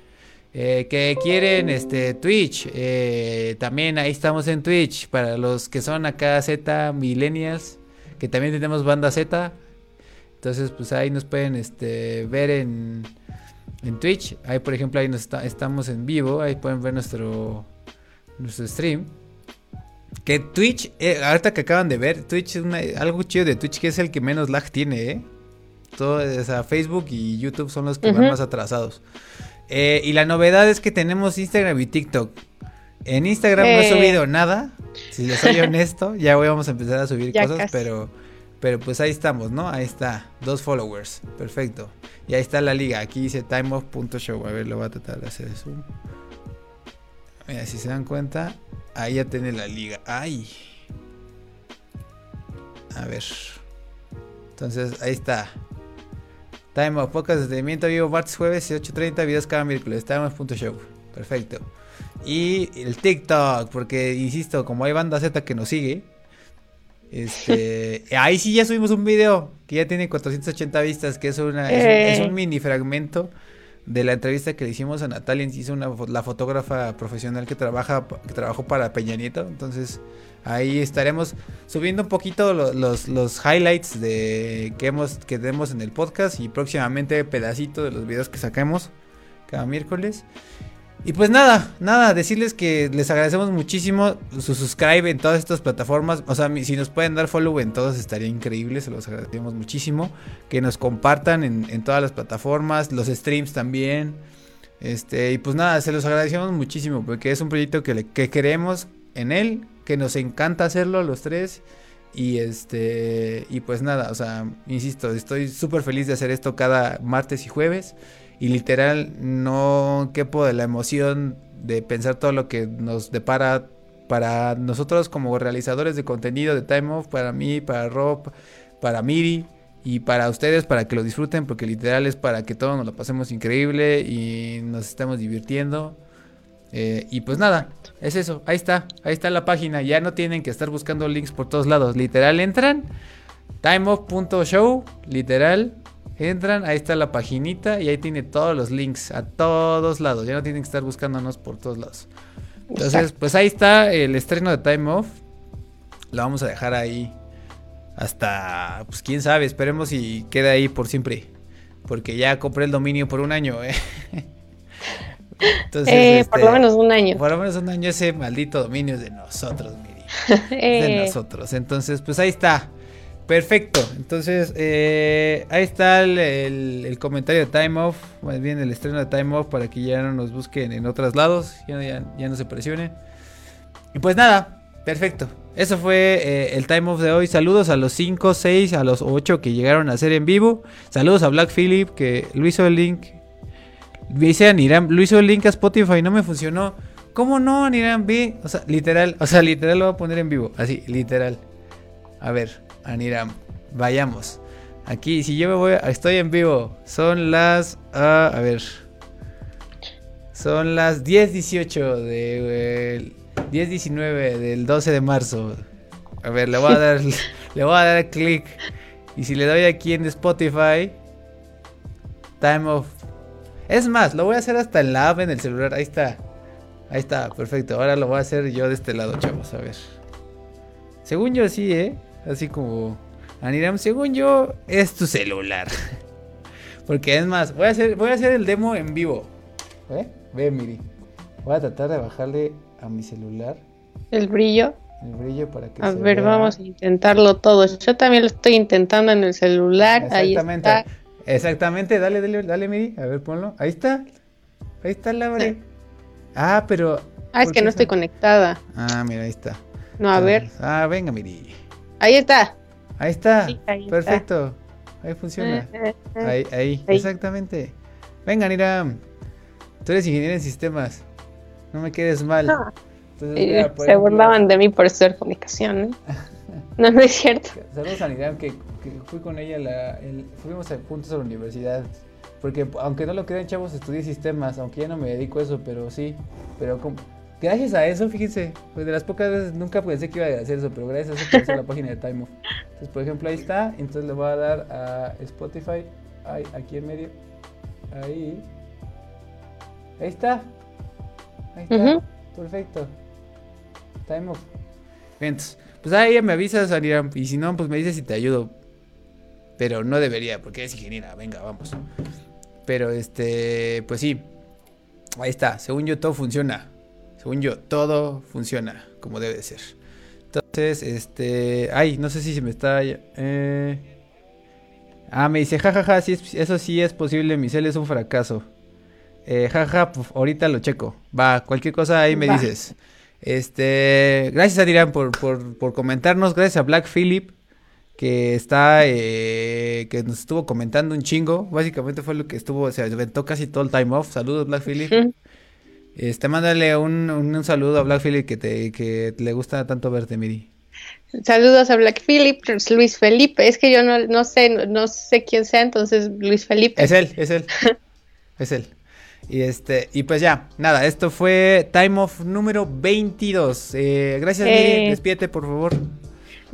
Eh, que quieren este Twitch, eh, también ahí estamos en Twitch. Para los que son acá Z Millennials, que también tenemos banda Z. Entonces, pues ahí nos pueden este, ver en, en Twitch. Ahí, por ejemplo, ahí nos estamos en vivo. Ahí pueden ver nuestro, nuestro stream. Que Twitch, eh, ahorita que acaban de ver, Twitch es algo chido de Twitch que es el que menos lag tiene, ¿eh? Todo, o Facebook y YouTube son los que van más atrasados. Eh, y la novedad es que tenemos Instagram y TikTok. En Instagram no he eh. subido nada, si les soy honesto, ya vamos a empezar a subir cosas, pero pero pues ahí estamos, ¿no? Ahí está, dos followers, perfecto. Y ahí está la liga, aquí dice timeoff.show, a ver, lo voy a tratar de hacer zoom. Mira, si se dan cuenta, ahí ya tiene la liga. ¡Ay! A ver. Entonces, ahí está. Time of Podcast Entretenimiento vivo martes, jueves 8.30, videos cada miércoles. Time Perfecto. Y el TikTok, porque insisto, como hay banda Z que nos sigue, este, ahí sí ya subimos un video que ya tiene 480 vistas, que es, una, es, un, eh. mini fragmento de la entrevista que le hicimos a Natalia, hizo una, la fotógrafa profesional que trabaja que trabajó para Peña Nieto. Entonces, Ahí estaremos subiendo un poquito los, los, highlights de que hemos que tenemos en el podcast y próximamente pedacito de los videos que saquemos cada miércoles. Y pues nada, nada, decirles que les agradecemos muchísimo su subscribe en todas estas plataformas. O sea, si nos pueden dar follow en todas estaría increíble, se los agradecemos muchísimo. Que nos compartan en, todas las plataformas, los streams también. Este, y pues nada, se los agradecemos muchísimo porque es un proyecto que, que queremos en él, que nos encanta hacerlo los tres. Y este, y pues nada, o sea, insisto, estoy súper feliz de hacer esto cada martes y jueves. Y literal, no quepo de la emoción de pensar todo lo que nos depara para nosotros como realizadores de contenido de Time Off, para mí, para Rob, para Miri y para ustedes, para que lo disfruten, porque literal es para que todos nos lo pasemos increíble y nos estemos divirtiendo. Eh, y pues nada, es eso, ahí está, ahí está la página. Ya no tienen que estar buscando links por todos lados. Literal, entran, timeoff.show, literal, entran, ahí está la paginita y ahí tiene todos los links a todos lados. Ya no tienen que estar buscándonos por todos lados. Entonces, pues ahí está el estreno de Time Off. Lo vamos a dejar ahí hasta, pues quién sabe, esperemos si queda ahí por siempre. Porque ya compré el dominio por un año, ¿eh? Entonces, eh, por lo este, menos un año. Por lo menos un año ese maldito dominio es de nosotros, Miri. de eh. nosotros. Entonces, pues ahí está. Perfecto. Entonces, eh, ahí está el, comentario de Time Off. Más bien el estreno de Time Off para que ya no nos busquen en otros lados. Ya, no se presionen. Y pues nada. Perfecto. Eso fue el Time Off de hoy. Saludos a los 5, 6, a los 8 que llegaron a ser en vivo. Saludos a Black Philip que lo hizo el link Dice Aniram, lo hizo el link a Spotify, no me funcionó. ¿Cómo no, Aniram? B? O sea, literal, o sea, literal lo voy a poner en vivo. Así, literal. A ver, Aniram, vayamos. Aquí, si yo me voy, estoy en vivo. Son las, ah, a ver. Son las 10.18 de 10.19 del 12 de marzo. A ver, le voy a dar, le voy a dar clic. Y si le doy aquí en Spotify, time of es más, lo voy a hacer hasta en la app en el celular. Ahí está. Ahí está, perfecto. Ahora lo voy a hacer yo de este lado, chavos. A ver. Según yo sí, ¿eh? Así como... Aniram, según yo, es tu celular. Porque es más, voy a hacer, voy a hacer el demo en vivo. ¿Eh? Ve, miri. Voy a tratar de bajarle a mi celular. El brillo. El brillo para que a ver, vamos a intentarlo todo. Yo también lo estoy intentando en el celular. Exactamente. Ahí está. Exactamente, dale, dale, dale, Miri. A ver, ponlo. Ahí está. Ahí está la Ah, pero. Ah, es que no estoy conectada. Ah, mira, ahí está. No, a ver. Ah, venga, Miri. Ahí está. Ahí está. Perfecto. Ahí funciona. Eh, eh, ahí, ahí, exactamente. Venga, Niram. Tú eres ingeniero en sistemas. No me quedes mal. Ah. se burlaban de mí por estudiar comunicación. ¿eh? no, no es cierto. Saludos a Niram, que, fui con ella, la, fuimos juntos a la universidad. Porque aunque no lo crean, chavos, estudié sistemas, aunque ya no me dedico a eso, pero sí. Pero gracias a eso, fíjense, pues de las pocas veces nunca pensé que iba a hacer eso, pero gracias a eso hice la página de Time Off. Entonces, por ejemplo, ahí está, entonces le voy a dar a Spotify, ahí, aquí en medio, ahí. Ahí está. Ahí está. Perfecto. Time Off. Entonces, pues ahí me avisas, Ariram, y si no, pues me dices si te ayudo. Pero no debería, porque es ingeniera, venga, vamos. Pero este, pues sí. Ahí está. Según yo, todo funciona. Según yo, todo funciona como debe ser. Entonces, este. Ay, no sé si se me está. Eh... Ah, me dice, jajaja, sí eso sí es posible. Mi cel es un fracaso. Eh, jaja, pues, ahorita lo checo. Va, cualquier cosa ahí me dices. Este, gracias a Dirán por, por, por comentarnos. Gracias a Black Philip que está, eh, que nos estuvo comentando un chingo. Básicamente fue lo que estuvo, se aventó casi todo el time off. Saludos, Black Philip. Este, mándale un, un, saludo a Black Philip que te, que le gusta tanto verte, Miri. Saludos a Black Philip, Luis Felipe. Es que yo no, no sé, no, sé quién sea, entonces Luis Felipe. Es él, es él. es él. Y este, y pues ya, nada, esto fue Time Off número 22. Eh, gracias, Miri. Eh. Despídete, por favor.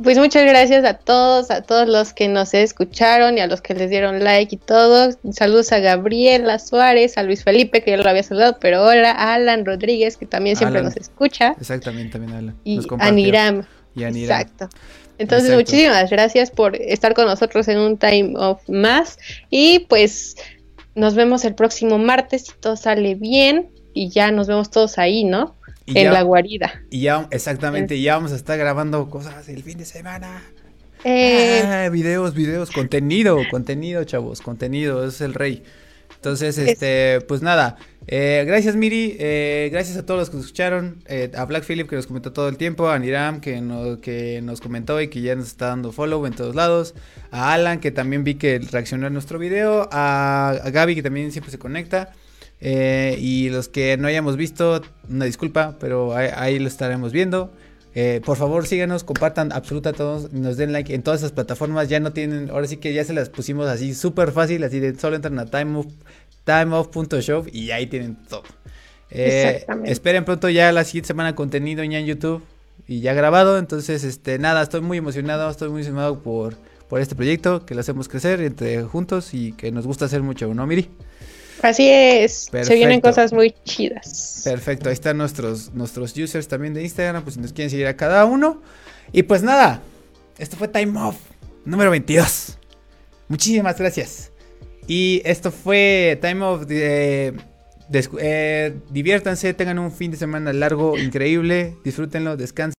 Pues muchas gracias a todos, a todos los que nos escucharon y a los que les dieron like y todo. Saludos a Gabriela Suárez, a Luis Felipe, que ya lo había saludado, pero ahora a Alan Rodríguez, que también siempre nos escucha. Exactamente, también Alan. Y a Niram. Y a Niram. Exacto. Entonces, muchísimas gracias por estar con nosotros en un time of más. Y pues nos vemos el próximo martes si todo sale bien. Y ya nos vemos todos ahí, ¿no? En la guarida. Y ya, exactamente, ya vamos a estar grabando cosas el fin de semana. Eh, ah, videos, videos, contenido, contenido, chavos, contenido, es el rey. Entonces, este, pues nada, eh, gracias Miri, eh, gracias a todos los que nos escucharon, a Black Philip que nos comentó todo el tiempo, a Niram que, no, que nos comentó y que ya nos está dando follow en todos lados, a Alan que también vi que reaccionó a nuestro video, a, a Gaby que también siempre se conecta. Eh, y los que no hayamos visto, una disculpa, pero ahí, lo estaremos viendo. Eh, por favor, síganos, compartan absoluta todos, nos den like en todas esas plataformas. Ya no tienen, ahora sí que ya se las pusimos así súper fácil, así de solo entran a timeoff.shop y ahí tienen todo. Eh, esperen pronto ya la siguiente semana contenido ya en YouTube y ya grabado. Entonces, este, nada, estoy muy emocionado, estoy muy emocionado por, por este proyecto que lo hacemos crecer entre juntos y que nos gusta hacer mucho, ¿no, Miri? Así es, se vienen cosas muy chidas. Perfecto, ahí están nuestros, nuestros users también de Instagram, pues si nos quieren seguir a cada uno. Y pues nada, esto fue Time Off número 22. Muchísimas gracias. Y esto fue Time Off. Eh, diviértanse, tengan un fin de semana largo, increíble, disfrútenlo, descansen.